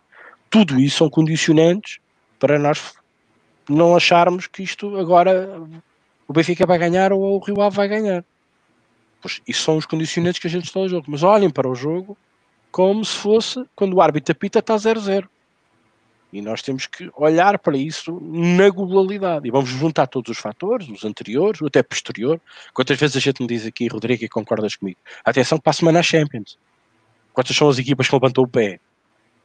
Tudo isso são condicionantes para nós não acharmos que isto agora o Benfica vai ganhar ou o Rio Ave vai ganhar. Pois, isso são os condicionantes que a gente está ao jogo. Mas olhem para o jogo como se fosse quando o árbitro apita está 0-0. E nós temos que olhar para isso na globalidade. E vamos juntar todos os fatores, os anteriores, o até posterior. Quantas vezes a gente me diz aqui, Rodrigo, e concordas comigo? Atenção para a semana Champions. Quantas são as equipas que levantou o pé?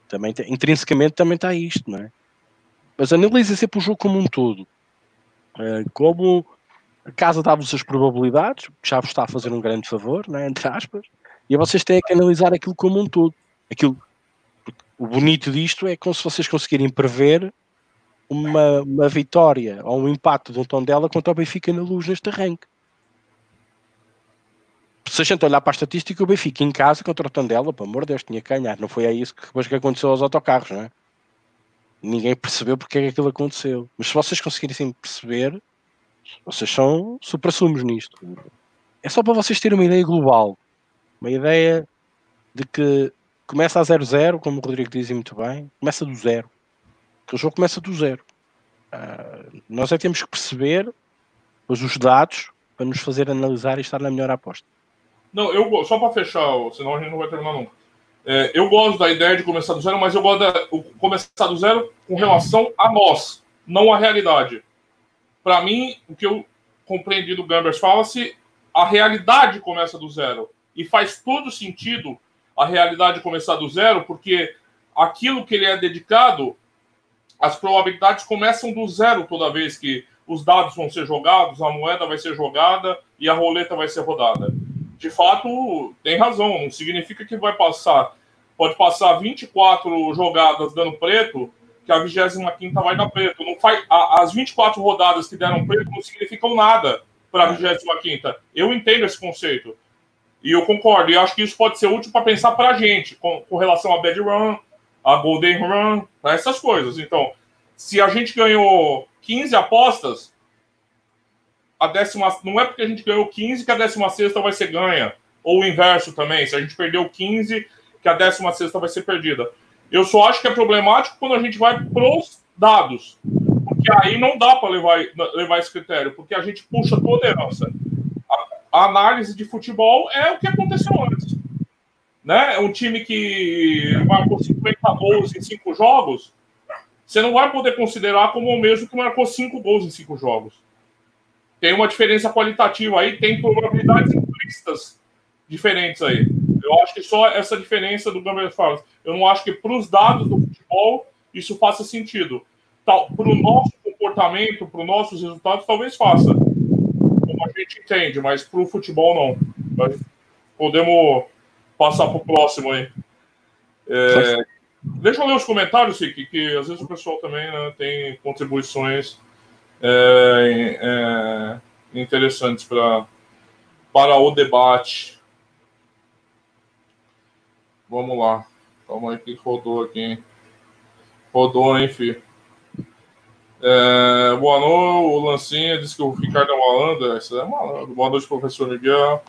Também, intrinsecamente também está isto, não é? Mas analisa sempre o jogo como um todo. Eh, como a casa dá-vos as probabilidades, já vos está a fazer um grande favor, né, entre aspas, e vocês têm que analisar aquilo como um todo. Aquilo, o bonito disto é como se vocês conseguirem prever uma, uma vitória ou um impacto de um tom dela contra o Benfica na luz neste arranque. Se a gente olhar para a estatística, o Benfica em casa contra o Tondela, pelo amor de Deus, tinha que ganhar. Não foi isso que depois que aconteceu aos autocarros, não é? Ninguém percebeu porque é que aquilo aconteceu. Mas se vocês conseguirem perceber, vocês são supra-sumos nisto. É só para vocês terem uma ideia global. Uma ideia de que começa a 0-0, como o Rodrigo diz muito bem, começa do zero. Que o jogo começa do zero. Uh, nós é que temos que perceber os dados para nos fazer analisar e estar na melhor aposta. Não, eu só para fechar, senão a gente não vai terminar nunca. É, eu gosto da ideia de começar do zero, mas eu gosto de começar do zero com relação a nós, não à realidade para mim, o que eu compreendi do Gambers fala-se, a realidade começa do zero. E faz todo sentido a realidade começar do zero, porque aquilo que ele é dedicado, as probabilidades começam do zero toda vez que os dados vão ser jogados, a moeda vai ser jogada e a roleta vai ser rodada. De fato, tem razão, não significa que vai passar. Pode passar 24 jogadas dando preto que a 25 vai dar preto. Não faz, a, as 24 rodadas que deram preto não significam nada para a 25. Eu entendo esse conceito. E eu concordo. E acho que isso pode ser útil para pensar para a gente, com, com, relação a bad run, a Golden Run, essas coisas. Então, se a gente ganhou 15 apostas, a décima não é porque a gente ganhou 15 que a décima sexta vai ser ganha. Ou o inverso também, se a gente perdeu 15, que a décima sexta vai ser perdida. Eu só acho que é problemático quando a gente vai pros dados. Porque aí não dá para levar, levar esse critério, porque a gente puxa toda a herança. A, a análise de futebol é o que aconteceu antes. Né? Um time que marcou 50 gols em 5 jogos, você não vai poder considerar como o mesmo que marcou 5 gols em 5 jogos. Tem uma diferença qualitativa aí, tem probabilidades implícitas diferentes aí. Eu acho que só essa diferença do Gambler fala. Eu não acho que para os dados do futebol isso faça sentido. Para o nosso comportamento, para os nossos resultados, talvez faça. Como a gente entende, mas para o futebol não. Mas podemos passar para o próximo aí. É, deixa eu ler os comentários, Rick, que às vezes o pessoal também né, tem contribuições é, é, interessantes pra, para o debate. Vamos lá. Calma aí que rodou aqui. Rodou, hein, filho? É, boa noite, o Lancinha disse que o Ricardo é malandro. Isso é malandro. Boa noite, professor Miguel.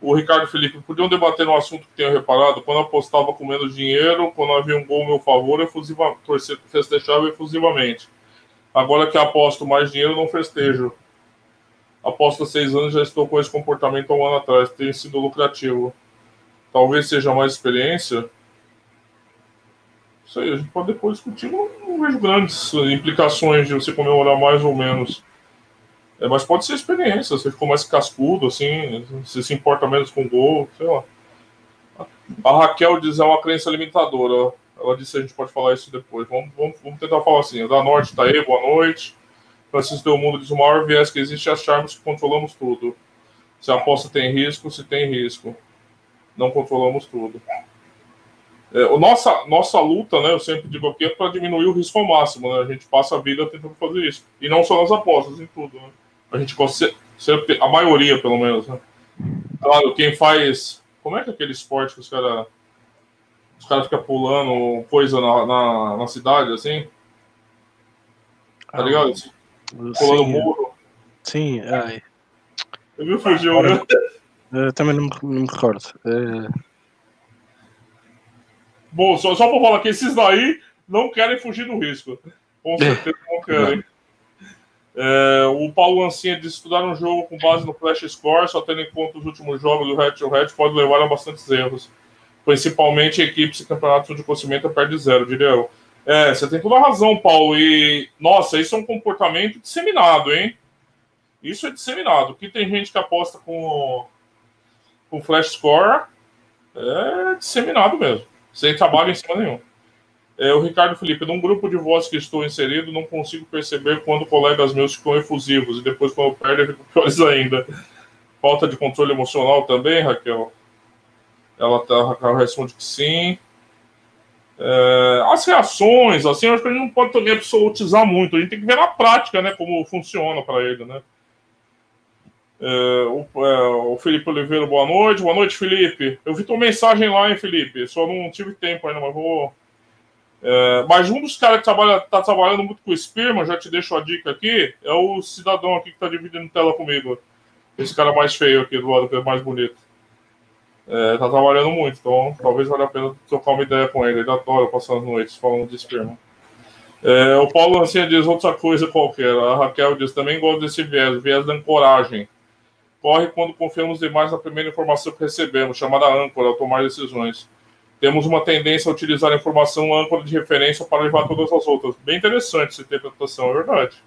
O Ricardo Felipe, podiam debater um assunto que tenho reparado? Quando apostava com menos dinheiro, quando havia um gol ao meu favor, efusiva, torcer, festejava efusivamente. Agora que aposto mais dinheiro, não festejo. Aposto há seis anos, já estou com esse comportamento há um ano atrás. Tem sido lucrativo. Talvez seja mais experiência. Isso aí, a gente pode depois discutir. Não, não vejo grandes implicações de você comemorar mais ou menos. É, mas pode ser experiência. Você ficou mais cascudo, assim. Você se importa menos com gol, sei lá. A Raquel diz é uma crença limitadora. Ela disse a gente pode falar isso depois. Vamos, vamos, vamos tentar falar assim. O da Norte tá aí, boa noite. Francisco Del Mundo diz: o maior viés que existe é acharmos que controlamos tudo. Se a aposta tem risco, se tem risco. Não controlamos tudo. É, o nossa, nossa luta, né, eu sempre digo aqui, é para diminuir o risco ao máximo. Né? A gente passa a vida tentando fazer isso. E não só nas apostas, em tudo. Né? A gente consegue. A maioria, pelo menos. Né? Claro, quem faz. Como é que é aquele esporte que os caras os caras ficam pulando coisa na, na, na, cidade, assim. Tá ah, ligado? Assim, pulando sim, muro. Sim, ai. Eu vi fugiu, né? Eu também não me, não me recordo. É... Bom, só, só pra falar que esses daí não querem fugir do risco. Com certeza não querem. É, o Paulo Lancinha disse estudar um jogo com base no Flash Score, só tendo em conta os últimos jogos do Red to Red, pode levar a bastantes erros principalmente equipes e campeonatos de conhecimento perde zero, diria eu. É, você tem toda a razão, Paulo. E, nossa, isso é um comportamento disseminado, hein? Isso é disseminado. Que tem gente que aposta com, com flash score, é disseminado mesmo. Sem trabalho em cima nenhum. É, o Ricardo Felipe, num grupo de voz que estou inserido, não consigo perceber quando colegas meus ficam efusivos e depois, quando perdem, ficam piores ainda. Falta de controle emocional também, Raquel? Ela, tá, ela responde que sim. É, as reações, assim, acho que a gente não pode também absolutizar muito. A gente tem que ver na prática, né, como funciona para ele, né? É, o, é, o, Felipe Oliveira, boa noite. Boa noite, Felipe. Eu vi tua mensagem lá, hein, Felipe? Só não tive tempo ainda, mas vou. É, mas um dos caras que trabalha, tá trabalhando muito com o Spearman, já te deixo a dica aqui, é o cidadão aqui que tá dividindo tela comigo. Esse cara mais feio aqui do lado, que é mais bonito é, tá trabalhando muito, então talvez valha a pena trocar uma ideia com ele. Ele adora passar as noites falando de esperma. É, o Paulo Lancinha diz outra coisa qualquer. A Raquel diz também gosto desse viés, viés da ancoragem. Corre quando confiamos demais na primeira informação que recebemos, chamada âncora, ao tomar decisões. Temos uma tendência a utilizar a informação âncora de referência para levar todas as outras. Bem interessante essa interpretação, é verdade.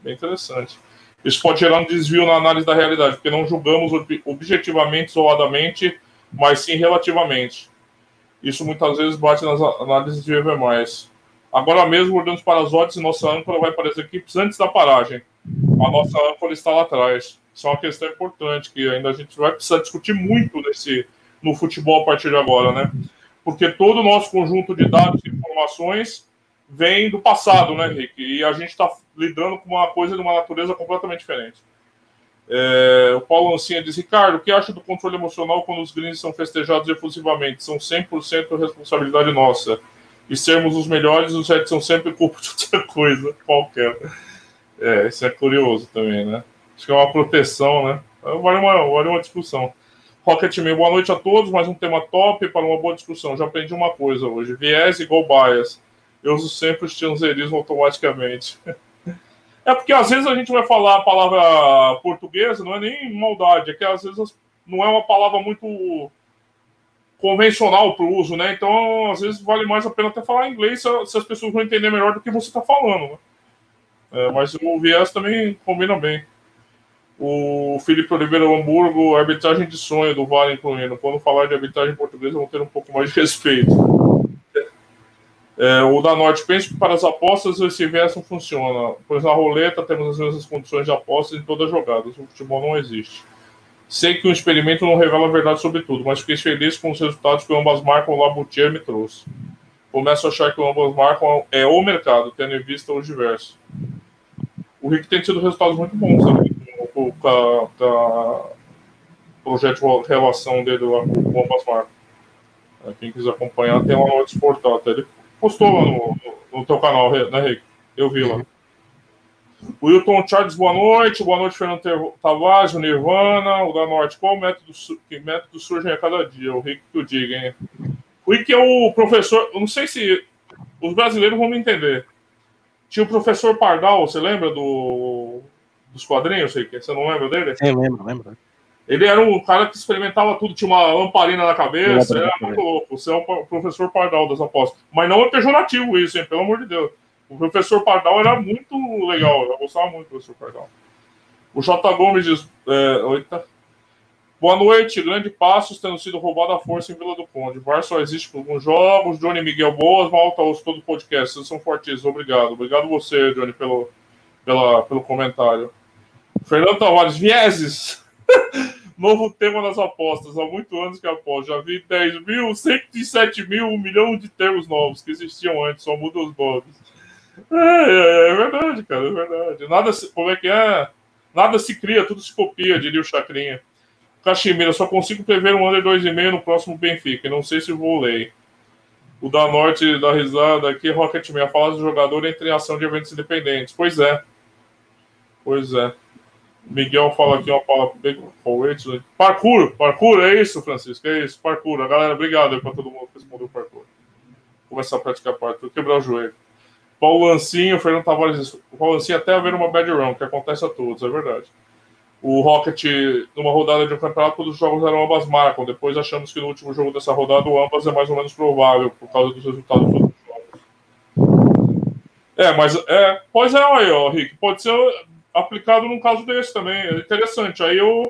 Bem interessante. Isso pode gerar um desvio na análise da realidade, porque não julgamos objetivamente, isoladamente, mas sim relativamente. Isso muitas vezes bate nas análises de EV+. Agora mesmo, olhando para as odds, nossa âncora vai para as equipes antes da paragem. A nossa âncora está lá atrás. Isso é uma questão importante que ainda a gente vai precisar discutir muito nesse, no futebol a partir de agora, né? Porque todo o nosso conjunto de dados e informações vem do passado, né, Rick? E a gente está lidando com uma coisa de uma natureza completamente diferente. É, o Paulo Ancinha diz, Ricardo, o que acha do controle emocional quando os greens são festejados efusivamente? São 100% responsabilidade nossa. e sermos os melhores, os Reds são sempre culpa de outra coisa, qualquer. É, isso é curioso também, né? Acho que é uma proteção, né? Vale uma, vale uma discussão. Rocketman, boa noite a todos. Mais um tema top para uma boa discussão. Já aprendi uma coisa hoje: viés igual bias. Eu uso sempre o estrangeirismo automaticamente. É porque às vezes a gente vai falar a palavra portuguesa, não é nem maldade, é que às vezes não é uma palavra muito convencional para o uso, né? Então, às vezes vale mais a pena até falar inglês se, as pessoas vão entender melhor do que você está falando. Né? É, mas o viés também combina bem. O Felipe Oliveira Hamburgo, arbitragem de sonho do Vale incluindo. Quando falar de arbitragem portuguesa, vão ter um pouco mais de respeito. É, o da Norte, penso que para as apostas viés não funciona, pois na roleta temos as mesmas condições de apostas em todas as jogadas. O futebol não existe. Sei que o experimento não revela a verdade sobre tudo, mas fiquei feliz com os resultados que ambas marcam lá Boutier me trouxe. Começo a achar que ambas marcam é o mercado, tendo em vista os diversos. O Rick tem tido resultados muito bons sabe? com o projeto de relação dele lá com ambas marcas. É, quem quiser acompanhar, tem lá no Esportal. Ele postou lá no, no, no teu canal, né, Rick? Eu vi lá. O Wilton Charles, boa noite. Boa noite, Fernando Tavares, o Nirvana, o da Norte. Qual método, que método surge a cada dia? O Rick que o diga, hein? O Rick é o professor. Eu não sei se os brasileiros vão me entender. Tinha o professor Pardal, você lembra do, dos quadrinhos, Rick? Você não lembra dele? Eu lembro, lembro. Ele era um cara que experimentava tudo, tinha uma lamparina na cabeça, era muito louco. Você é o professor Pardal das apostas. Mas não é pejorativo isso, hein? Pelo amor de Deus. O professor Pardal era muito legal, eu gostava muito do professor Pardal. O J. Gomes diz: é, Oita. Boa noite, grande passos tendo sido roubado à força em Vila do Conde. VAR só existe por alguns jogos. Johnny Miguel Boas, malta os todo o podcast. Vocês são fortíssimos, obrigado. Obrigado você, Johnny, pelo, pela, pelo comentário. Fernando Tavares, vieses. Novo tema das apostas. Há muitos anos que aposto. Já vi 10 mil, 107 mil, um milhão de termos novos que existiam antes, só mudam os nomes. É, é, é, verdade, cara, é verdade. Nada se, como é que é? Nada se cria, tudo se copia, diria o Chacrinha. Caximira, só consigo prever um under 2,5 no próximo Benfica. Não sei se vou ler. O da Norte da risada aqui, Rocketman, a falar do jogador entre ação de eventos independentes. Pois é. Pois é. Miguel fala aqui uma palavra bem Parkour, parkour, é isso, Francisco, é isso, parkour. A galera, obrigado para todo mundo que respondeu parkour. Começar a praticar parkour, quebrar o joelho. Paulo Lancinho, Fernando Tavares, Paulo Lancinho até haver uma bad run, que acontece a todos, é verdade. O Rocket, numa rodada de um campeonato, todos os jogos eram ambas marcam. Depois achamos que no último jogo dessa rodada o ambas é mais ou menos provável, por causa dos resultados dos jogos. É, mas é, pois é, aí, ó, Rick, pode ser aplicado num caso desse também. É interessante. Aí eu.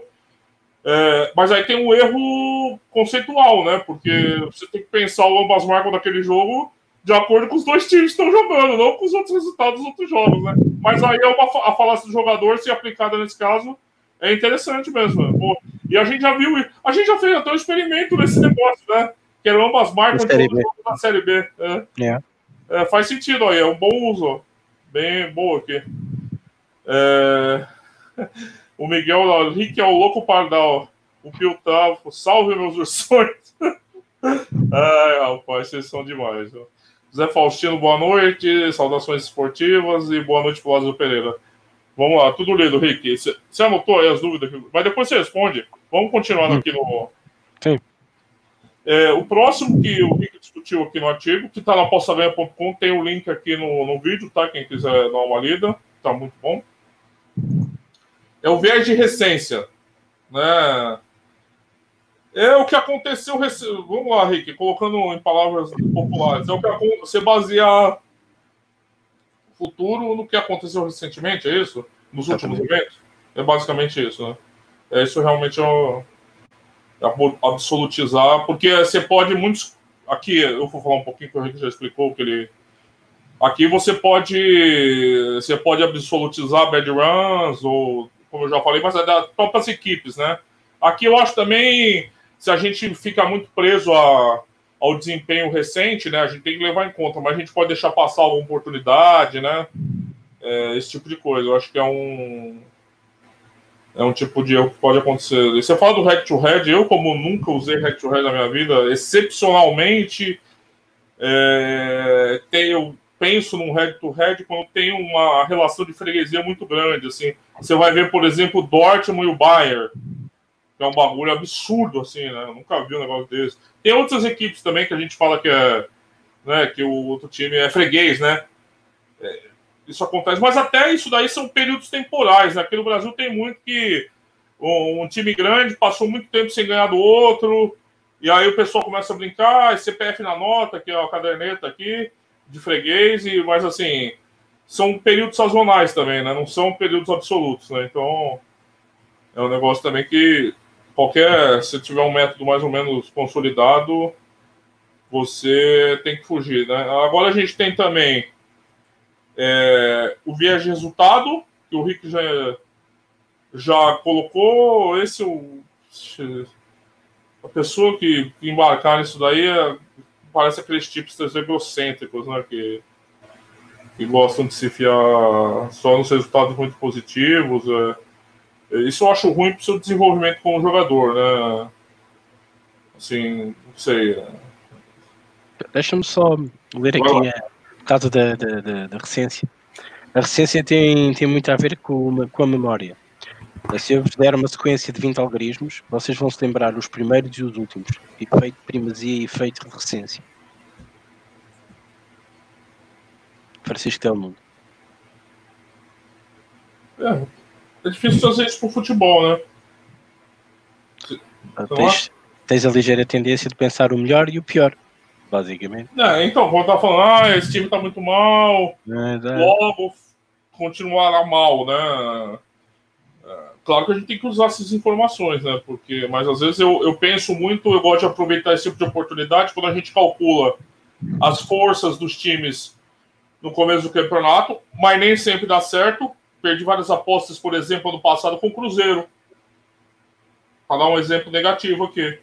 É, mas aí tem um erro conceitual, né? Porque você tem que pensar o ambas marcam daquele jogo de acordo com os dois times que estão jogando, não com os outros resultados dos outros jogos, né? Mas aí é uma, a falácia do jogador, se aplicada nesse caso, é interessante mesmo. Pô, e a gente já viu, a gente já fez até um experimento nesse negócio, né? Que eram ambas marcas da Série B. É. É. É, faz sentido aí, é um bom uso. Bem boa aqui. É... O Miguel o Rick é o louco pardal. O Piltavo, salve meus ursões. Ai, rapaz, vocês são demais. Viu? Zé Faustino, boa noite, saudações esportivas e boa noite pro Lázaro Pereira. Vamos lá, tudo lido, Rick. Você anotou aí as dúvidas? Mas depois você responde. Vamos continuando aqui no. Sim. É, o próximo que o Rick discutiu aqui no artigo, que está na possavenha.com, tem o um link aqui no, no vídeo, tá? Quem quiser dar uma lida, tá muito bom. É o viés de recência. Né? É o que aconteceu. Vamos lá, Rick, colocando em palavras populares. É o que você basear o futuro no que aconteceu recentemente, é isso? Nos últimos eventos? É basicamente isso, né? É isso realmente é, é absolutizar, porque você pode muitos. Aqui, eu vou falar um pouquinho que o Rick já explicou que ele. Aqui você pode. Você pode absolutizar bad runs, ou, como eu já falei, mas é das próprias equipes, né? Aqui eu acho também se a gente fica muito preso a, ao desempenho recente, né, a gente tem que levar em conta, mas a gente pode deixar passar alguma oportunidade, né? É, esse tipo de coisa. Eu acho que é um é um tipo de erro que pode acontecer. E você fala do hack to head, eu como nunca usei hack to head na minha vida, excepcionalmente É, eu penso num head to head quando tem uma relação de freguesia muito grande. Assim, você vai ver, por exemplo, o Dortmund e o Bayern, que é um bagulho absurdo, assim, né? Eu nunca vi um negócio desse. Tem outras equipes também que a gente fala que é, né, que o outro time é freguês, né? É, isso acontece, mas até isso daí são períodos temporais. Né? Aqui no Brasil tem muito que um, time grande passou muito tempo sem ganhar do outro, e aí o pessoal começa a brincar, CPF na nota, que é a caderneta aqui, de freguês, e, mas assim, são períodos sazonais também, né? Não são períodos absolutos, né? Então, é um negócio também que qualquer, se tiver um método mais ou menos consolidado, você tem que fugir, né? Agora a gente tem também é, o viés de resultado, que o Rick já, já colocou. Esse a pessoa que, que embarcar nisso daí é, parece aqueles tipos egocêntricos, né? Que, que gostam de se fiar só nos resultados muito positivos. É. Isso eu acho ruim para o seu desenvolvimento como jogador, né? Assim, não sei. É. Deixa-me só ler aqui a, por causa da, da, da, da, recência. A recência tem, tem muito a ver com, com a memória. Se eu vos der uma sequência de 20 algarismos, vocês vão se lembrar os primeiros e os últimos. Efeito de primazia e efeito de recência. Francisco Del Mundo. É, é difícil fazer isso com futebol, né? Tens, tens a ligeira tendência de pensar o melhor e o pior basicamente. É, então, quando tá falando, ah, esse time tá muito mal, é, é. logo continuará mal, né? Claro que a gente tem que usar essas informações, né? Porque, mas às vezes eu, eu penso muito, eu gosto de aproveitar esse tipo de oportunidade quando a gente calcula as forças dos times no começo do campeonato, mas nem sempre dá certo. Perdi várias apostas, por exemplo, ano passado com o Cruzeiro. Para dar um exemplo negativo aqui.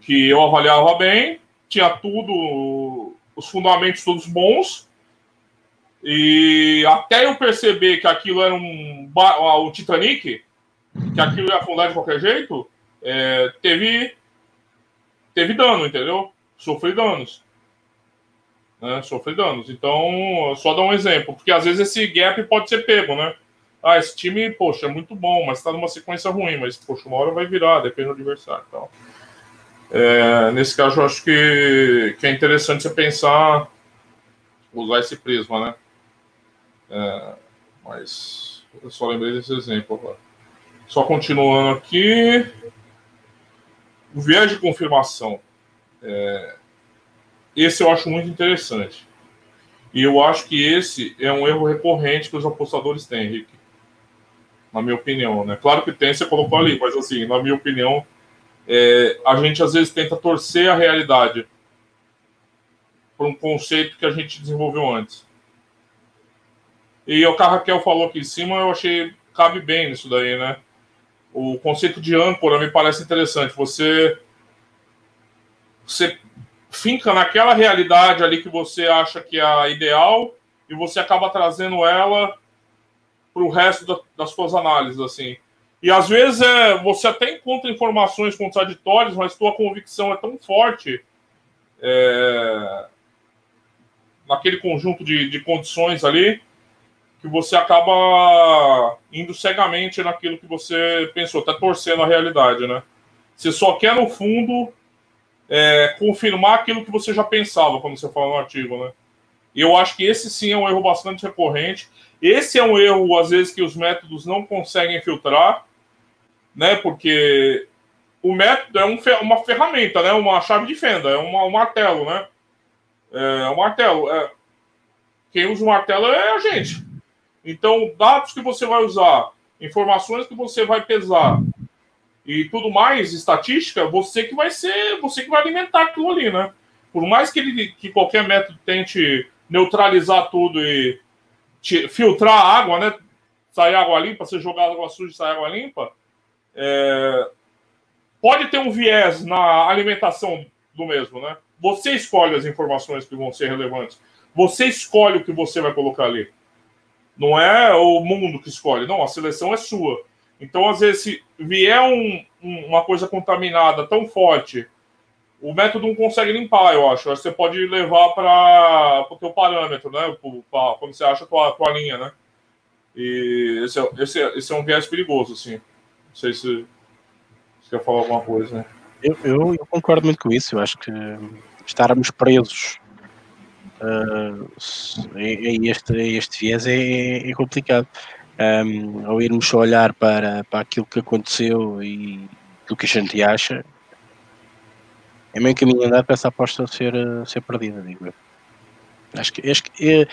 Que eu avaliava bem, tinha tudo, os fundamentos todos bons. E até eu perceber que aquilo era um o Titanic, que aquilo ia afundar de qualquer jeito, é, teve teve dano, entendeu? Sofri danos. Né? Sofri danos. Então, só dar um exemplo, porque às vezes esse gap pode ser pego, né? Ah, esse time, poxa, é muito bom, mas está numa sequência ruim, mas, poxa, uma hora vai virar, depende do adversário. Então. É, nesse caso, eu acho que, que é interessante você pensar, usar esse prisma, né? É, mas eu só lembrei desse exemplo agora. Só continuando aqui. O viés de confirmação. É, esse eu acho muito interessante. E eu acho que esse é um erro recorrente que os apostadores têm, Henrique. Na minha opinião, né? Claro que tem, você colocou ali, mas assim, na minha opinião, é, a gente às vezes tenta torcer a realidade para um conceito que a gente desenvolveu antes. E o que a Raquel falou aqui em cima, eu achei cabe bem nisso daí, né? O conceito de âncora me parece interessante. Você, você finca naquela realidade ali que você acha que é a ideal e você acaba trazendo ela para o resto da, das suas análises, assim. E às vezes é, você até encontra informações contraditórias, mas tua convicção é tão forte é, naquele conjunto de, de condições ali que você acaba indo cegamente naquilo que você pensou, até torcendo a realidade, né? Você só quer, no fundo, é, confirmar aquilo que você já pensava quando você fala no artigo, né? E eu acho que esse sim é um erro bastante recorrente. Esse é um erro, às vezes, que os métodos não conseguem filtrar né? Porque o método é um, uma ferramenta, né? Uma chave de fenda, é uma, um martelo, né? É um martelo. É, quem usa o martelo é a gente. Então, dados que você vai usar, informações que você vai pesar e tudo mais, estatística, você que vai ser, você que vai alimentar aquilo ali, né? Por mais que, ele, que qualquer método tente neutralizar tudo e filtrar a água, né? Sair água limpa, você jogar água suja e sair água limpa, é, pode ter um viés na alimentação do mesmo, né? Você escolhe as informações que vão ser relevantes. Você escolhe o que você vai colocar ali. Não é o mundo que escolhe, não, a seleção é sua. Então, às vezes, se vier um, um, uma coisa contaminada tão forte o método não consegue limpar, eu acho. Você pode levar para o teu parâmetro, né? Pra, quando você acha a tua, tua linha, né? E esse é, esse, é, esse é um viés perigoso, assim. Não sei se você quer falar alguma coisa, né? Eu, eu, eu, concordo muito com isso. Eu acho que estarmos presos uh, este, a este viés é, é complicado. Um, ao irmos olhar para, para aquilo que aconteceu e do que a gente acha, é meio caminho andar para essa aposta ser, eh, ser perdida, digo eu. Acho que, acho que é,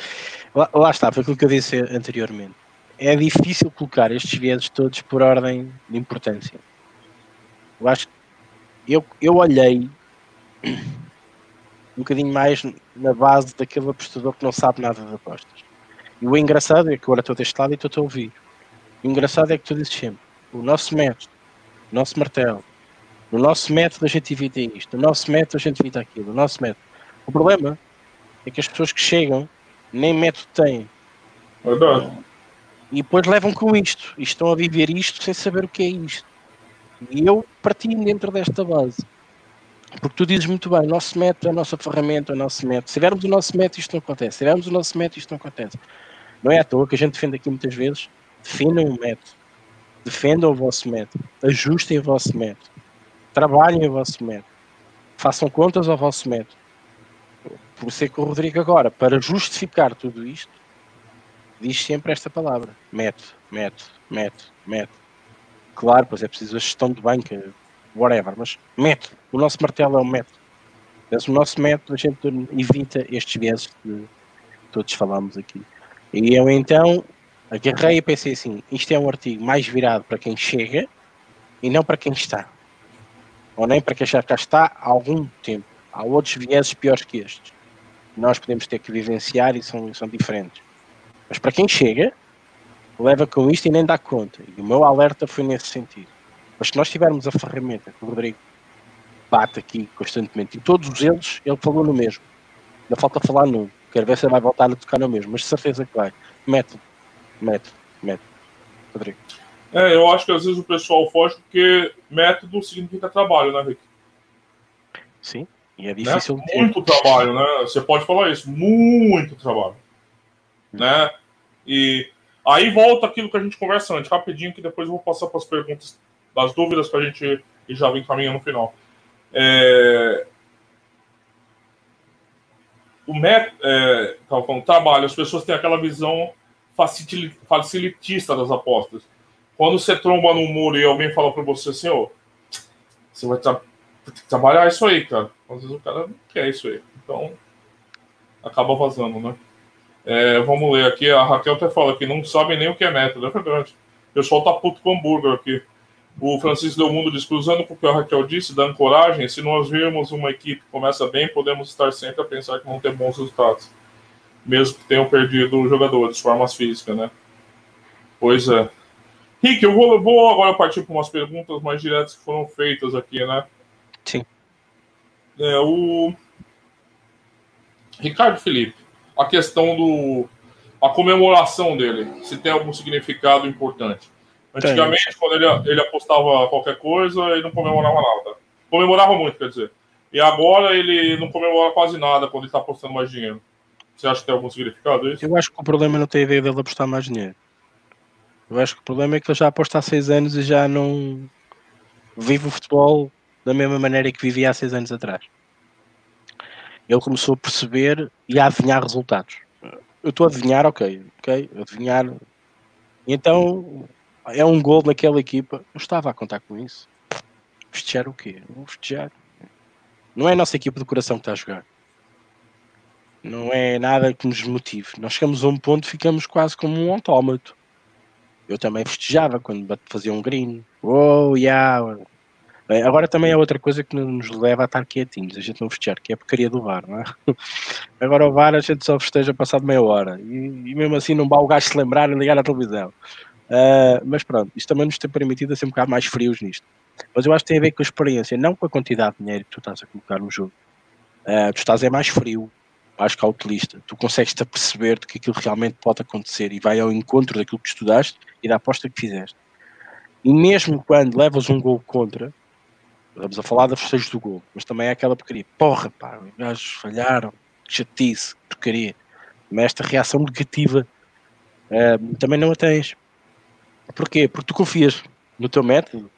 lá, lá, está, foi aquilo que eu disse anteriormente. É difícil colocar estes vieses todos por ordem de importância. Eu acho eu, eu olhei um bocadinho mais na base daquele apostador que não sabe nada de apostas. E o engraçado é que agora estou deste lado e estou a ouvir. O engraçado é que tu dizes sempre: o nosso método, o nosso martelo, no nosso método a gente evita isto, no nosso método a gente evita aquilo, no nosso método. O problema é que as pessoas que chegam nem método têm. Verdade. E depois levam com isto, e estão a viver isto sem saber o que é isto. E eu parti dentro desta base. Porque tu dizes muito bem, o nosso método é a nossa ferramenta, o nosso método. Se tivermos o nosso método, isto não acontece. Se tivermos o nosso método, isto não acontece. Não é à toa que a gente defende aqui muitas vezes. Defendam o método. Defendam o vosso método. Ajustem o vosso método. Trabalhem o vosso método. Façam contas ao vosso método. Por isso é que o Rodrigo agora, para justificar tudo isto, diz sempre esta palavra. Método, método, método, método. Claro, pois é preciso a gestão de banca, whatever, mas método. O nosso martelo é um método. Mas o nosso método a gente evita estes viéses que todos falamos aqui. E eu então agarrei e pensei assim: isto é um artigo mais virado para quem chega e não para quem está ou nem para quem já cá está há algum tempo. Há outros vieses piores que estes. Nós podemos ter que vivenciar e são, são diferentes. Mas para quem chega, leva com isto e nem dá conta. E o meu alerta foi nesse sentido. Mas se nós tivermos a ferramenta que o Rodrigo bate aqui constantemente, e todos eles, ele falou no mesmo. Ainda falta falar num. Quero ver se ele vai voltar a tocar no mesmo, mas de certeza que vai. Método, método, método. Rodrigo. É, eu acho que às vezes o pessoal foge porque método significa trabalho, né, Rick? Sim, e é difícil. Né? Muito trabalho, né? Você pode falar isso, muito trabalho. Né? E aí volta aquilo que a gente conversa antes, rapidinho, que depois eu vou passar para as perguntas, das dúvidas que a gente já vem caminhando no final. É... O método, é, trabalho, as pessoas têm aquela visão facilitista das apostas quando você tromba no muro e alguém fala para você assim, você vai tra trabalhar isso aí, cara. Às vezes o cara não quer isso aí. Então, acaba vazando, né? É, vamos ler aqui. A Raquel até fala que não sabe nem o que é método. É verdade. O pessoal tá puto com hambúrguer aqui. O Francisco Del Mundo diz, cruzando com o que a Raquel disse, da ancoragem, se nós virmos uma equipe que começa bem, podemos estar sempre a pensar que vão ter bons resultados. Mesmo que tenham perdido jogadores, formas físicas, né? Pois é. Rick, eu vou, vou agora partir para umas perguntas mais diretas que foram feitas aqui, né? Sim. É, o Ricardo Felipe, a questão do a comemoração dele, se tem algum significado importante. Antigamente, tem. quando ele, ele apostava qualquer coisa, ele não comemorava nada. Comemorava muito, quer dizer. E agora ele não comemora quase nada quando ele está apostando mais dinheiro. Você acha que tem algum significado isso? Eu acho que o problema não tem a ver dele apostar mais dinheiro. Eu acho que o problema é que ele já aposta há seis anos e já não vive o futebol da mesma maneira que vivia há seis anos atrás. Ele começou a perceber e a adivinhar resultados. Eu estou a adivinhar, ok, ok, adivinhar. Então é um gol naquela equipa. Eu estava a contar com isso. Festejar o quê? Vou festejar. Não é a nossa equipa de coração que está a jogar. Não é nada que nos motive. Nós chegamos a um ponto e ficamos quase como um autómato eu também festejava quando fazia um green. Oh, yeah. Agora também é outra coisa que nos leva a estar quietinhos, a gente não festejar, que é a porcaria do VAR, não é? Agora o VAR a gente só festeja passado meia hora e, e mesmo assim não vá o gajo se lembrar e ligar à televisão. Uh, mas pronto, isto também nos tem permitido ser um bocado mais frios nisto. Mas eu acho que tem a ver com a experiência, não com a quantidade de dinheiro que tu estás a colocar no jogo. Uh, tu estás é mais frio, mais cautelista. Tu consegues-te perceber de que aquilo realmente pode acontecer e vai ao encontro daquilo que estudaste e da aposta que fizeste. E mesmo quando levas um gol contra, Estamos a falar da festejos do gol, mas também é aquela porcaria. Porra, pá, os gajos falharam, chatice, porcaria. Mas esta reação negativa uh, também não a tens. Porquê? Porque tu confias no teu método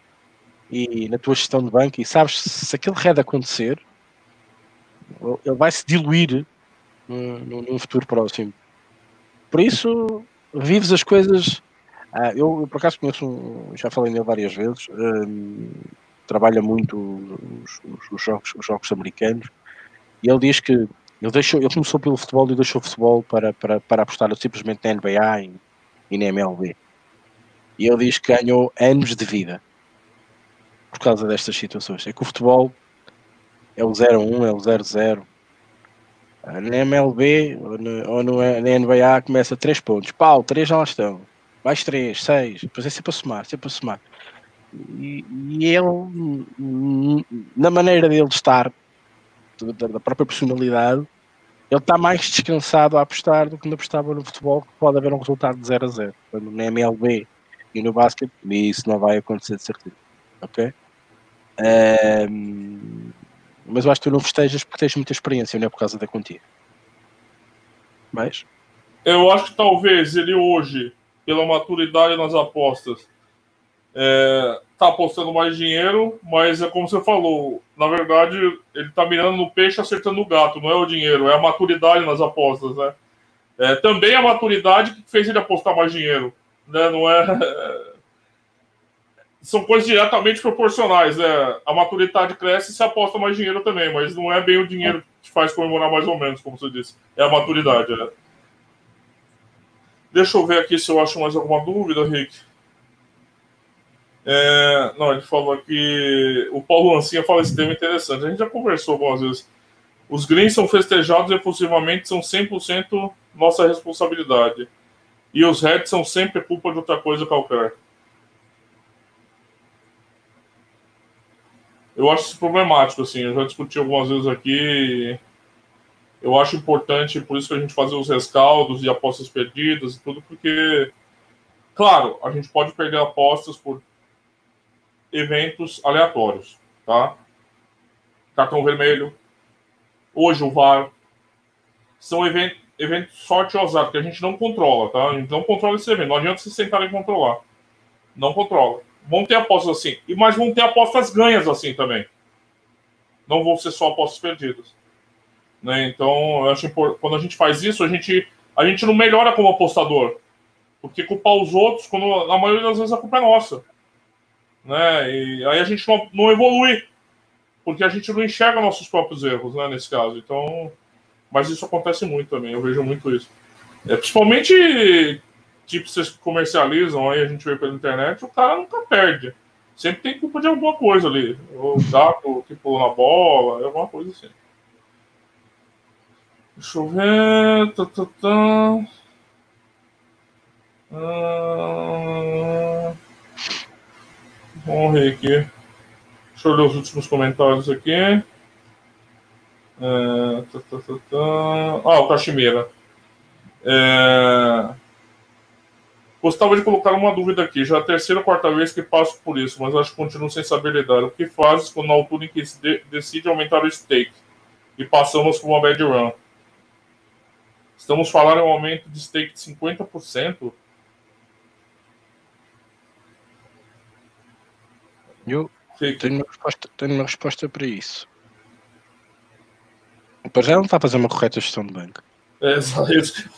e na tua gestão de banco e sabes se aquele red acontecer, ele vai se diluir num, futuro próximo. Por isso, vives as coisas. Ah, eu, eu, por acaso conheço, um, já falei nele várias vezes, um, trabalha muito os, os, os, jogos, os jogos americanos e ele diz que ele, deixou, ele começou pelo futebol e deixou o futebol para, para, para apostar simplesmente na NBA e, e na MLB. E ele diz que ganhou anos de vida por causa destas situações. É que o futebol é o 0-1, é o 0-0. Na MLB ou, no, ou no, na NBA começa 3 pontos. Pau, 3 já lá estão. Mais 3, 6. Depois é sempre a somar, sempre a somar. E, e ele, na maneira dele estar, da, da própria personalidade, ele está mais descansado a apostar do que não apostava no futebol, que pode haver um resultado de 0 a 0. Quando na MLB e no basquete, isso não vai acontecer de certeza. Ok? Um, mas eu acho que tu não festejas porque tens muita experiência, não é por causa da quantia. Mas? Eu acho que talvez ele hoje, pela maturidade nas apostas, é, tá apostando mais dinheiro, mas é como você falou, na verdade, ele tá mirando no peixe acertando o gato, não é o dinheiro, é a maturidade nas apostas, né? É, também a maturidade que fez ele apostar mais dinheiro, né? Não é são coisas diretamente proporcionais. Né? A maturidade cresce e se aposta mais dinheiro também, mas não é bem o dinheiro que te faz comemorar mais ou menos, como você disse. É a maturidade. Né? Deixa eu ver aqui se eu acho mais alguma dúvida, Rick. É, não, ele falou aqui. O Paulo Lancinha fala esse tema interessante. A gente já conversou algumas vezes. Os greens são festejados e possivelmente são 100% nossa responsabilidade. E os reds são sempre culpa de outra coisa qualquer. eu acho isso problemático, assim. Eu já discuti algumas vezes aqui. Eu acho importante, por isso que a gente fazer os rescaldos e apostas perdidas e tudo, porque, claro, a gente pode perder apostas por eventos aleatórios, tá? Cartão vermelho, hoje o VAR, são eventos, eventos sorte ou azar, que a gente não controla, tá? A gente não controla esse evento, não adianta se sentarem controlar. Não controla vão ter apostas assim. E mas vão ter apostas ganhas assim também. Não vão ser só apostas perdidas. Né? Então, eu acho importante. quando a gente faz isso, a gente, a gente não melhora como apostador. Porque culpar os outros, quando na maioria das vezes a culpa é nossa. Né? E aí a gente não, não evolui. Porque a gente não enxerga nossos próprios erros, né, nesse caso. Então, mas isso acontece muito também, eu vejo muito isso. É, principalmente tipo, vocês comercializam aí, a gente vê pela internet, o cara nunca perde. Sempre tem culpa de alguma coisa ali. O gato que pulou na bola, alguma coisa assim. Deixa eu ver. Tá, tá, tá. Ah... Vamos ver aqui. Deixa eu ler os últimos comentários aqui. É... Tá, tá, tá, tá. Ah, o Cachimeira. É... Gostava de colocar uma dúvida aqui. Já é a terceira ou quarta vez que passo por isso, mas acho que continuo sem saber lidar. O que fazes quando na altura em que se de decide aumentar o stake e passamos por uma bad run? Estamos falando em um aumento de stake de 50%? Eu tenho uma, resposta, tenho uma resposta para isso. Para já não está a fazer uma correta gestão de banco. É. Falaste.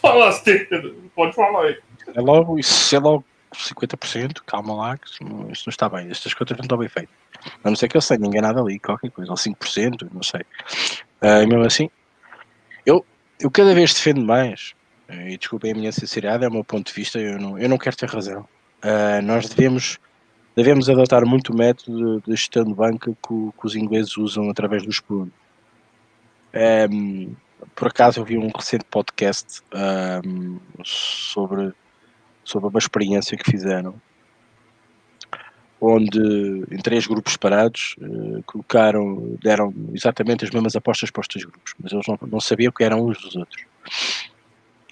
Pode falar aí. É logo, isso é logo 50%, calma lá, que isto não, isto não está bem, estas contas não estão bem feitas. A não ser que eu sei, ninguém nada ali, qualquer coisa, ou 5%, não sei. Uh, e mesmo assim, eu, eu cada vez defendo mais, e desculpem a minha sinceridade, é o meu ponto de vista, eu não, eu não quero ter razão. Uh, nós devemos, devemos adotar muito o método de gestão de banca que, que os ingleses usam através do Spoon. Um, por acaso eu vi um recente podcast um, sobre sobre uma experiência que fizeram, onde em três grupos separados uh, colocaram, deram exatamente as mesmas apostas para os três grupos, mas eles não, não sabiam que eram uns dos outros.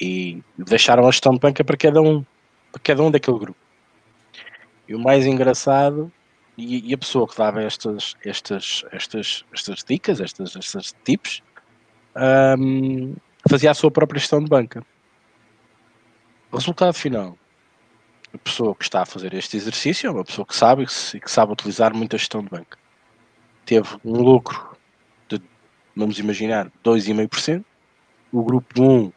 E deixaram a gestão de banca para cada um, para cada um daquele grupo. E o mais engraçado e, e, a pessoa que dava estas, estas, estas, estas dicas, estas, estas tips, um, fazia a sua própria gestão de banca. Resultado final: a pessoa que está a fazer este exercício é uma pessoa que sabe e que sabe utilizar muito a gestão de banca. Teve um lucro de, vamos imaginar, 2,5%. O grupo 1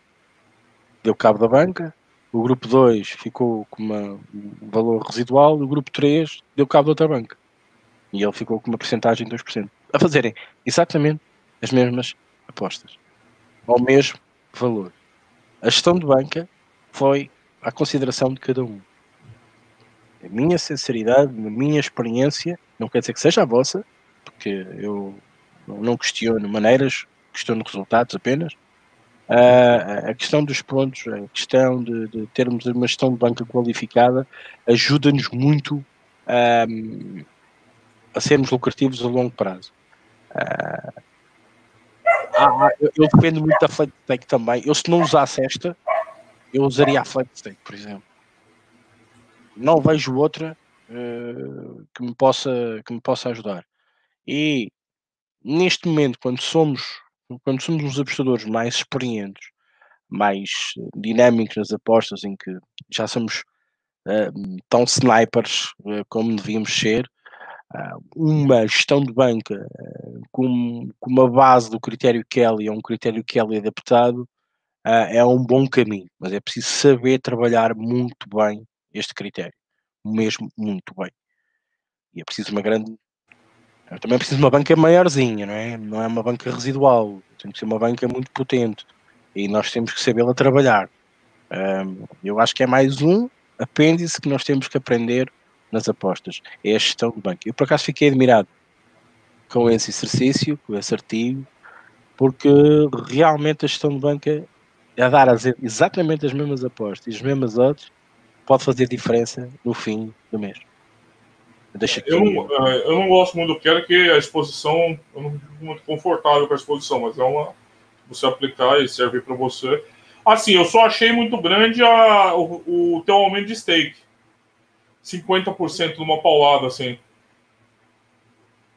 deu cabo da banca, o grupo 2 ficou com uma, um valor residual, o grupo 3 deu cabo da outra banca. E ele ficou com uma porcentagem de 2%. A fazerem exatamente as mesmas apostas. Ao mesmo valor. A gestão de banca foi à consideração de cada um. A minha sinceridade, a minha experiência, não quer dizer que seja a vossa, porque eu não questiono maneiras, questiono resultados apenas, a questão dos pontos, a questão de, de, termos uma gestão de banca qualificada ajuda-nos muito a sermos lucrativos a longo prazo. Ah, eu, eu, dependo muito da flat stake também. Eu, se não usasse esta, eu usaria a flat stake, por exemplo. Não vejo outra uh, que, me possa, que me possa ajudar. E neste momento, quando somos quando somos uns apostadores mais experientes, mais dinâmicos nas apostas, em que já somos uh, tão snipers uh, como devíamos ser, uma gestão de banca com, com, uma base do critério Kelly, é um critério Kelly adaptado, é um bom caminho, mas é preciso saber trabalhar muito bem este critério, mesmo muito bem. E é preciso uma grande eu também preciso de uma banca maiorzinha, não é? Não é uma banca residual, tem que ser uma banca muito potente e nós temos que sabê-la trabalhar. Eu acho que é mais um apêndice que nós temos que aprender nas apostas, é a gestão de banca. Eu por acaso fiquei admirado com esse exercício, com esse artigo, porque realmente a gestão de banca é dar exatamente as mesmas apostas e as mesmas odds pode fazer diferença no fim do mês. Deixa aqui. Eu não, é, eu não gosto muito do Kelly, que a exposição, eu não fico muito confortável com a exposição, mas é uma. Você aplicar e servir para você. Assim, eu só achei muito grande a, o, o teu aumento de stake. 50% numa paulada, assim.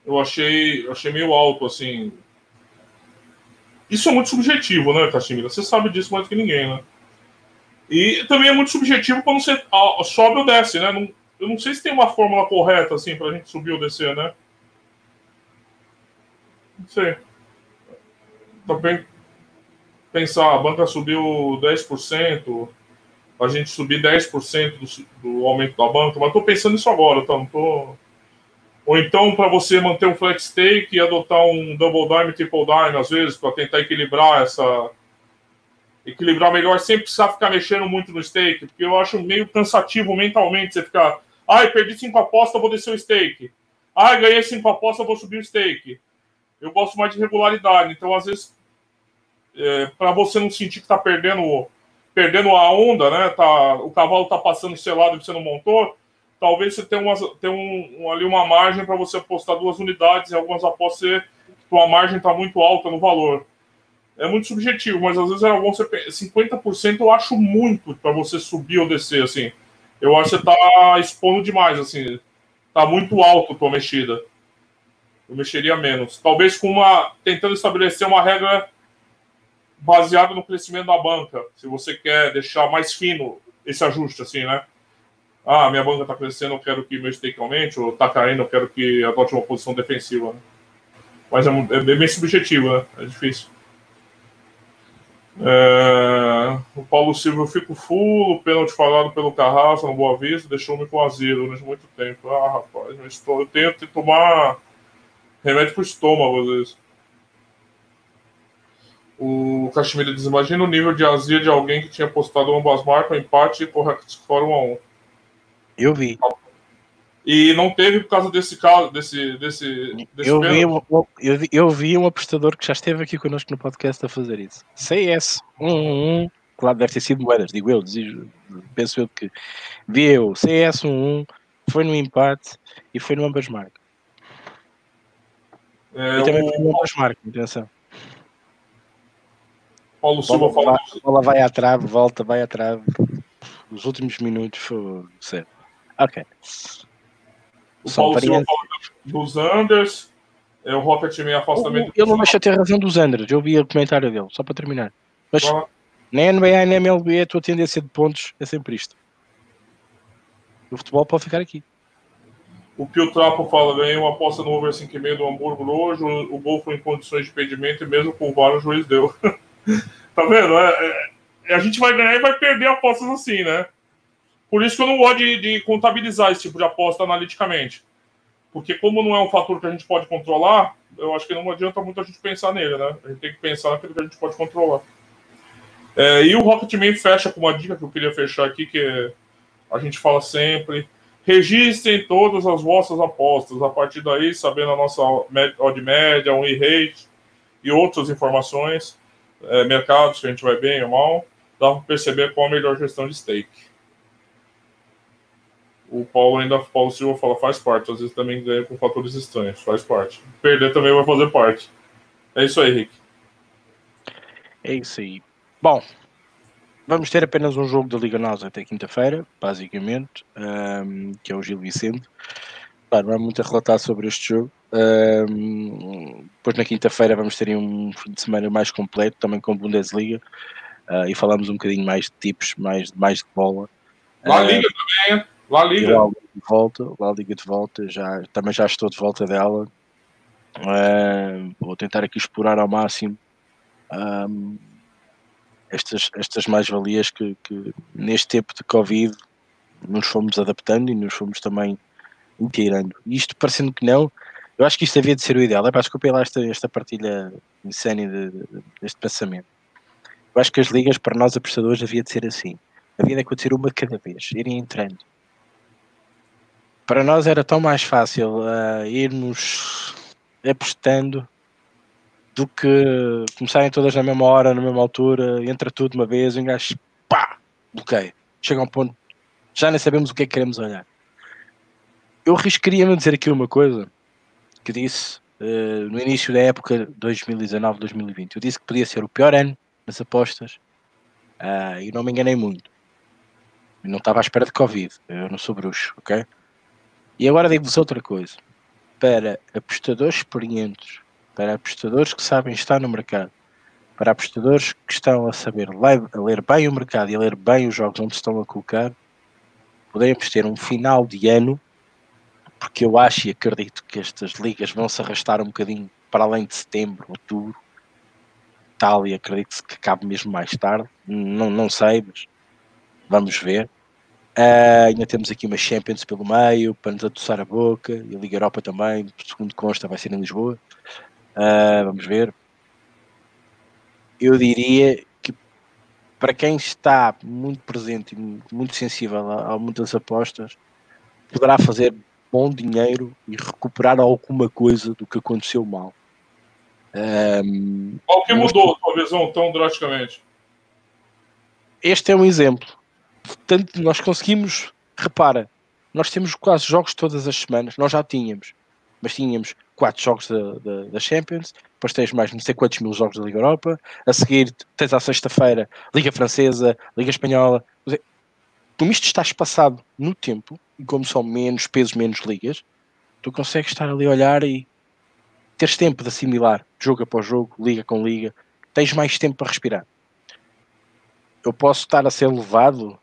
Eu achei, achei meio alto, assim. Isso é muito subjetivo, né, Caximira? Você sabe disso mais que ninguém, né? E também é muito subjetivo quando você sobe ou desce, né? Não, eu não sei se tem uma fórmula correta, assim, pra gente subir ou descer, né? Não sei. Também pensar, a banca subiu 10%, a gente subir 10% do, do aumento da banca, mas tô pensando nisso agora, tá? Não tô... Ou então, para você manter um flex stake e adotar um double dime, triple dime, às vezes, para tentar equilibrar essa. Equilibrar melhor sem precisar ficar mexendo muito no stake, porque eu acho meio cansativo mentalmente você ficar Ai, perdi cinco apostas, vou descer o stake. Ai, ganhei cinco apostas, vou subir o stake. Eu gosto mais de regularidade. Então, às vezes, é, para você não sentir que está perdendo, perdendo a onda, né? Tá, o cavalo está passando selado e você não montou, talvez você tenha, uma, tenha um, ali uma margem para você apostar duas unidades e algumas apostas a margem está muito alta no valor. É muito subjetivo, mas às vezes é bom você 50% eu acho muito para você subir ou descer assim eu acho que você tá expondo demais, assim. Tá muito alto a tua mexida. Eu mexeria menos. Talvez com uma. tentando estabelecer uma regra baseada no crescimento da banca. Se você quer deixar mais fino esse ajuste, assim, né? Ah, minha banca tá crescendo, eu quero que meu stake aumente, ou tá caindo, eu quero que adote uma posição defensiva. Né? Mas é, é bem subjetivo, né? É difícil. É, o Paulo Silva, eu fico full, o pênalti falado pelo Carrasco no Boa Vista, deixou-me com azilo durante muito tempo. Ah, rapaz, eu tenho que tomar remédio pro estômago às vezes. O Caxemira diz: Imagina o nível de azia de alguém que tinha postado ambas marcas, empate e porra, fora um a um. Eu vi. E não teve por causa desse caso, desse. desse, desse eu, vi, eu, eu, eu, vi um apostador que já esteve aqui connosco no podcast a fazer isso. CS 111, claro, deve ter sido moedas, digo eu, penso eu que viu CS 11, foi no empate e foi no ambas marcas. É, e também o... foi no ambas marcas, atenção. Paulo Silva falou. A bola vai à trave, volta, vai à trave. Os últimos minutos foi certo. Ok. O São Paulo Silva fala dos Anders, é, o Rocket meio afastamento. Ele não deixa ter razão dos Anders, eu ouvi o comentário dele, só para terminar. Mas ah. nem NBA nem MLB a tua tendência de pontos é sempre isto. O futebol pode ficar aqui. O Pio Trapo fala, ganhei uma aposta no over 5,5 do Hamburgo hoje, o gol foi em condições de impedimento e mesmo com o VAR o juiz deu. tá vendo? É, é, a gente vai ganhar e vai perder apostas assim, né? Por isso que eu não gosto de, de, contabilizar esse tipo de aposta analiticamente. Porque como não é um fator que a gente pode controlar, eu acho que não adianta muito a gente pensar nele, né? A gente tem que pensar naquilo que a gente pode controlar. É, e o Rocketman fecha com uma dica que eu queria fechar aqui, que a gente fala sempre Registrem todas as vossas apostas. A partir daí, sabendo a nossa odd média, um e-rate e outras informações, é, mercados que a gente vai bem ou mal, dá para perceber qual a melhor gestão de stake. O Paulo ainda, Paulo Silva fala, faz parte. Às vezes também ganha com fatores estranhos, faz parte. Perder também vai fazer parte. É isso aí, Rick. É isso aí. Bom, Vamos ter apenas um jogo da Liga NOS até quinta-feira, basicamente, um, que é o Gil Vicente. Claro, não há muito a relatar sobre este jogo. Um, depois na quinta-feira vamos ter um fim de semana mais completo, também com a Bundesliga, uh, e falamos um bocadinho mais de tipos, mais, mais de bola. La Liga uh, também, La Liga. La Liga de volta, La Liga de volta, já, também já estou de volta dela. Uh, vou tentar aqui explorar ao máximo um, estas, estas mais-valias que, que, neste tempo de Covid nos fomos adaptando e nos fomos também inteirando. Isto parecendo que não, eu acho que isto havia de ser o ideal. Para desculpar lá esta, esta partilha insane de, de, deste pensamento. Eu acho que as ligas, para nós apostadores, havia de ser assim. Havia de acontecer uma cada vez, irem entrando. Para nós era tão mais fácil uh, irmos apostando do que começarem todas na mesma hora, na mesma altura, entra tudo uma vez, um gajo, pá, bloqueio. Chega a um ponto, já nem sabemos o que é que queremos olhar. Eu arriscaria-me dizer aqui uma coisa que disse uh, no início da época 2019-2020. Eu disse que podia ser o pior ano nas apostas uh, e não me enganei muito. Eu não estava à espera de Covid, eu não sou bruxo, ok? E agora digo-vos outra coisa. Para apostadores experientes para apostadores que sabem estar no mercado, para apostadores que estão a saber ler, a ler bem o mercado e a ler bem os jogos onde estão a colocar, podemos ter um final de ano, porque eu acho e acredito que estas ligas vão se arrastar um bocadinho para além de setembro, outubro, tal, e acredito que cabe mesmo mais tarde, não, não sei, mas vamos ver. Uh, ainda temos aqui uma Champions pelo meio para nos adoçar a boca e a Liga Europa também, segundo consta, vai ser em Lisboa. Uh, vamos ver. Eu diria que para quem está muito presente e muito sensível a, a muitas apostas, poderá fazer bom dinheiro e recuperar alguma coisa do que aconteceu mal. Um, Qual que mudou a tua visão tão drasticamente? Este é um exemplo. Portanto, nós conseguimos, repara, nós temos quase jogos todas as semanas, nós já tínhamos, mas tínhamos quatro jogos da, da, da, Champions, depois tens mais não sei quantos mil jogos da Liga Europa, a seguir tens à sexta-feira Liga Francesa, Liga Espanhola. Como isto está espaçado no tempo, e como são menos pesos, menos ligas, tu consegues estar ali a olhar e teres tempo de assimilar jogo após jogo, liga com liga, tens mais tempo para respirar. Eu posso estar a ser levado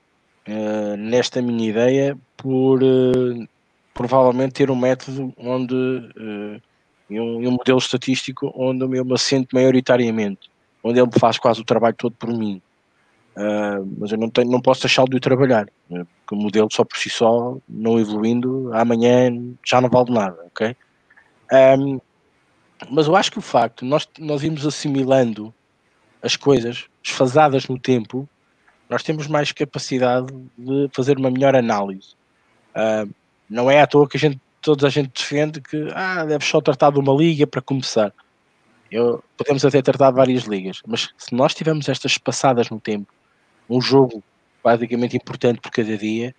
uh, nesta minha ideia por uh, provavelmente ter um método onde uh, e, um, um, modelo estatístico onde eu me assento maioritariamente, onde ele faz quase o trabalho todo por mim. Uh, mas eu não, tenho, não posso deixá-lo de trabalhar, né? porque o modelo só por si só, não evoluindo, amanhã já não vale nada, ok? Um, mas eu acho que o facto nós, nós irmos assimilando as coisas desfasadas no tempo, nós temos mais capacidade de fazer uma melhor análise. Uh, não é à toa que a gente, toda a gente defende que ah, deve só tratar de uma liga para começar. Eu, podemos até tratar de várias ligas, mas se nós tivermos estas passadas no tempo, um jogo basicamente importante por cada dia,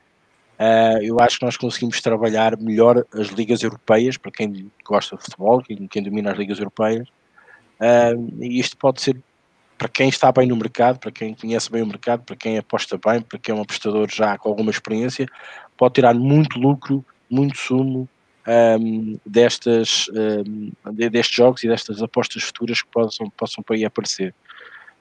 uh, eu acho que nós conseguimos trabalhar melhor as ligas europeias, para quem gosta de futebol, quem, quem domina as ligas europeias, uh, e isto pode ser para quem está bem no mercado, para quem conhece bem o mercado, para quem aposta bem, para quem é um apostador já com alguma experiência, pode tirar muito lucro, muito sumo um, destas, um, destes jogos e destas apostas futuras que possam, possam aí aparecer.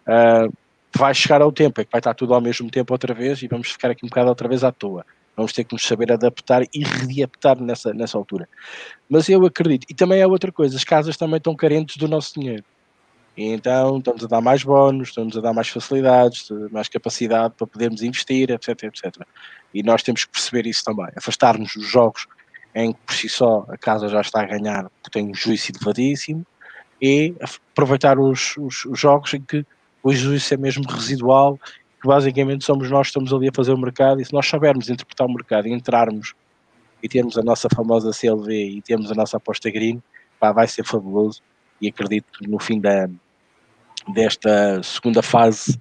Uh, vai chegar ao tempo, é que vai estar tudo ao mesmo tempo outra vez e vamos ficar aqui um bocado outra vez à toa. Vamos ter que nos saber adaptar e readaptar nessa, nessa altura. Mas eu acredito, e também é outra coisa, as casas também estão carentes do nosso dinheiro. E então estamos a dar mais bónus, estamos a dar mais facilidades, mais capacidade para podermos investir, etc, etc. E nós temos que perceber isso também. Afastar-nos dos jogos em que por si só a casa já está a ganhar, porque tem um juízo elevadíssimo, e aproveitar os, os, os jogos em que o juízo é mesmo residual, que basicamente somos nós que estamos ali a fazer o mercado, e se nós soubermos interpretar o mercado e entrarmos e termos a nossa famosa CLV e termos a nossa aposta green, pá, vai ser fabuloso e acredito que no fim da, desta segunda fase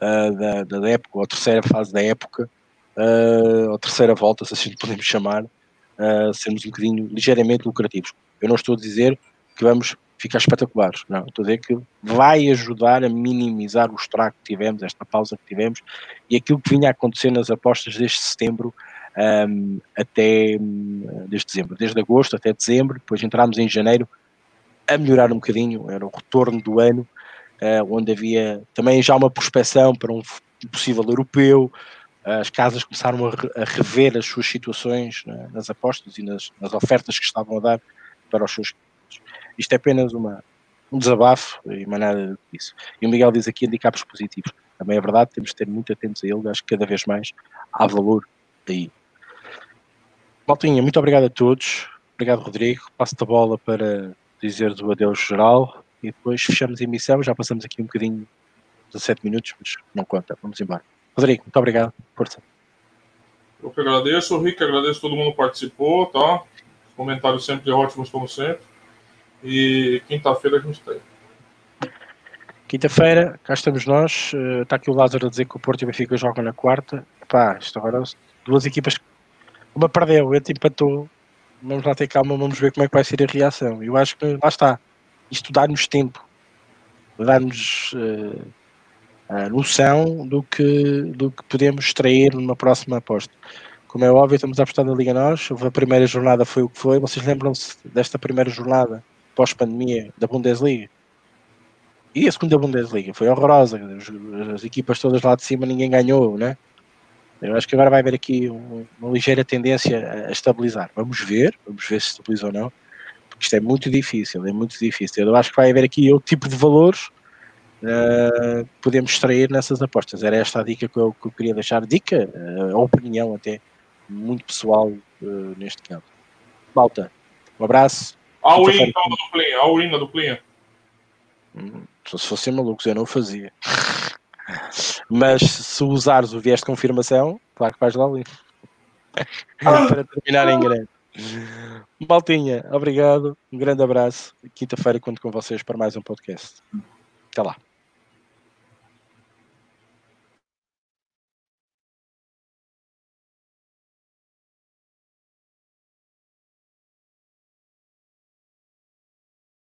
uh, da, da época, ou terceira fase da época, uh, ou terceira volta, se assim podemos chamar, uh, sermos um bocadinho ligeiramente lucrativos. Eu não estou a dizer que vamos ficar espetaculares, não, estou a dizer que vai ajudar a minimizar o estrago que tivemos, esta pausa que tivemos, e aquilo que vinha a acontecer nas apostas desde setembro um, até desde dezembro, desde agosto até dezembro, depois entramos em janeiro a melhorar um bocadinho, era o retorno do ano, uh, onde havia também já uma prospecção para um possível europeu, as casas começaram a, a rever as suas situações né, nas apostas e nas, nas, ofertas que estavam a dar para os seus. Isto é apenas uma, um desabafo e mais nada disso. E o Miguel diz aqui handicaps positivos. Também é verdade, temos de ter muito atentos a ele, acho que cada vez mais há valor aí. Maltinha, muito obrigado a todos. Obrigado, Rodrigo. Passo-te a bola para dizer o adeus geral e depois fechamos a emissão. Já passamos aqui um bocadinho, 17 minutos, mas não conta. Vamos embora. Rodrigo, muito obrigado. Força. Eu que agradeço, Rick, agradeço todo mundo que participou, tá? Os comentários sempre ótimos, como sempre. E quinta-feira a gente tem. Quinta-feira, cá estamos nós. Está eh, aqui o Lázaro a dizer que o Porto e o Benfica jogam na quarta. Pá, isto agora duas equipas. Uma perdeu, outra empatou. Vamos lá ter calma, vamos ver como é que vai ser a reação. Eu acho que lá está isto dá-nos tempo, dá-nos uh, a noção do que, do que podemos extrair numa próxima aposta. Como é óbvio, estamos a apostar na Liga Nós. A primeira jornada foi o que foi. Vocês lembram-se desta primeira jornada pós-pandemia da Bundesliga? E a segunda Bundesliga foi horrorosa. As, as, equipas todas lá de cima, ninguém ganhou, né? Eu acho que agora vai haver aqui um, uma ligeira tendência a estabilizar. Vamos ver, vamos ver se estabiliza ou não isto é muito difícil, é muito difícil. Eu acho que vai haver aqui outro tipo de valores uh, podemos extrair nessas apostas. Era esta a dica que eu, que eu queria deixar. Dica, uh, opinião até, muito pessoal uh, neste caso. Malta, um abraço. All-in duplinha, all-in da duplinha. Hum, se fossem malucos, eu não fazia. Mas se usares o viés de confirmação, claro que vais lá ali. Para terminar em grande. Maltinha, obrigado. Um grande abraço. Quinta-feira conto com vocês para mais um podcast. Até lá.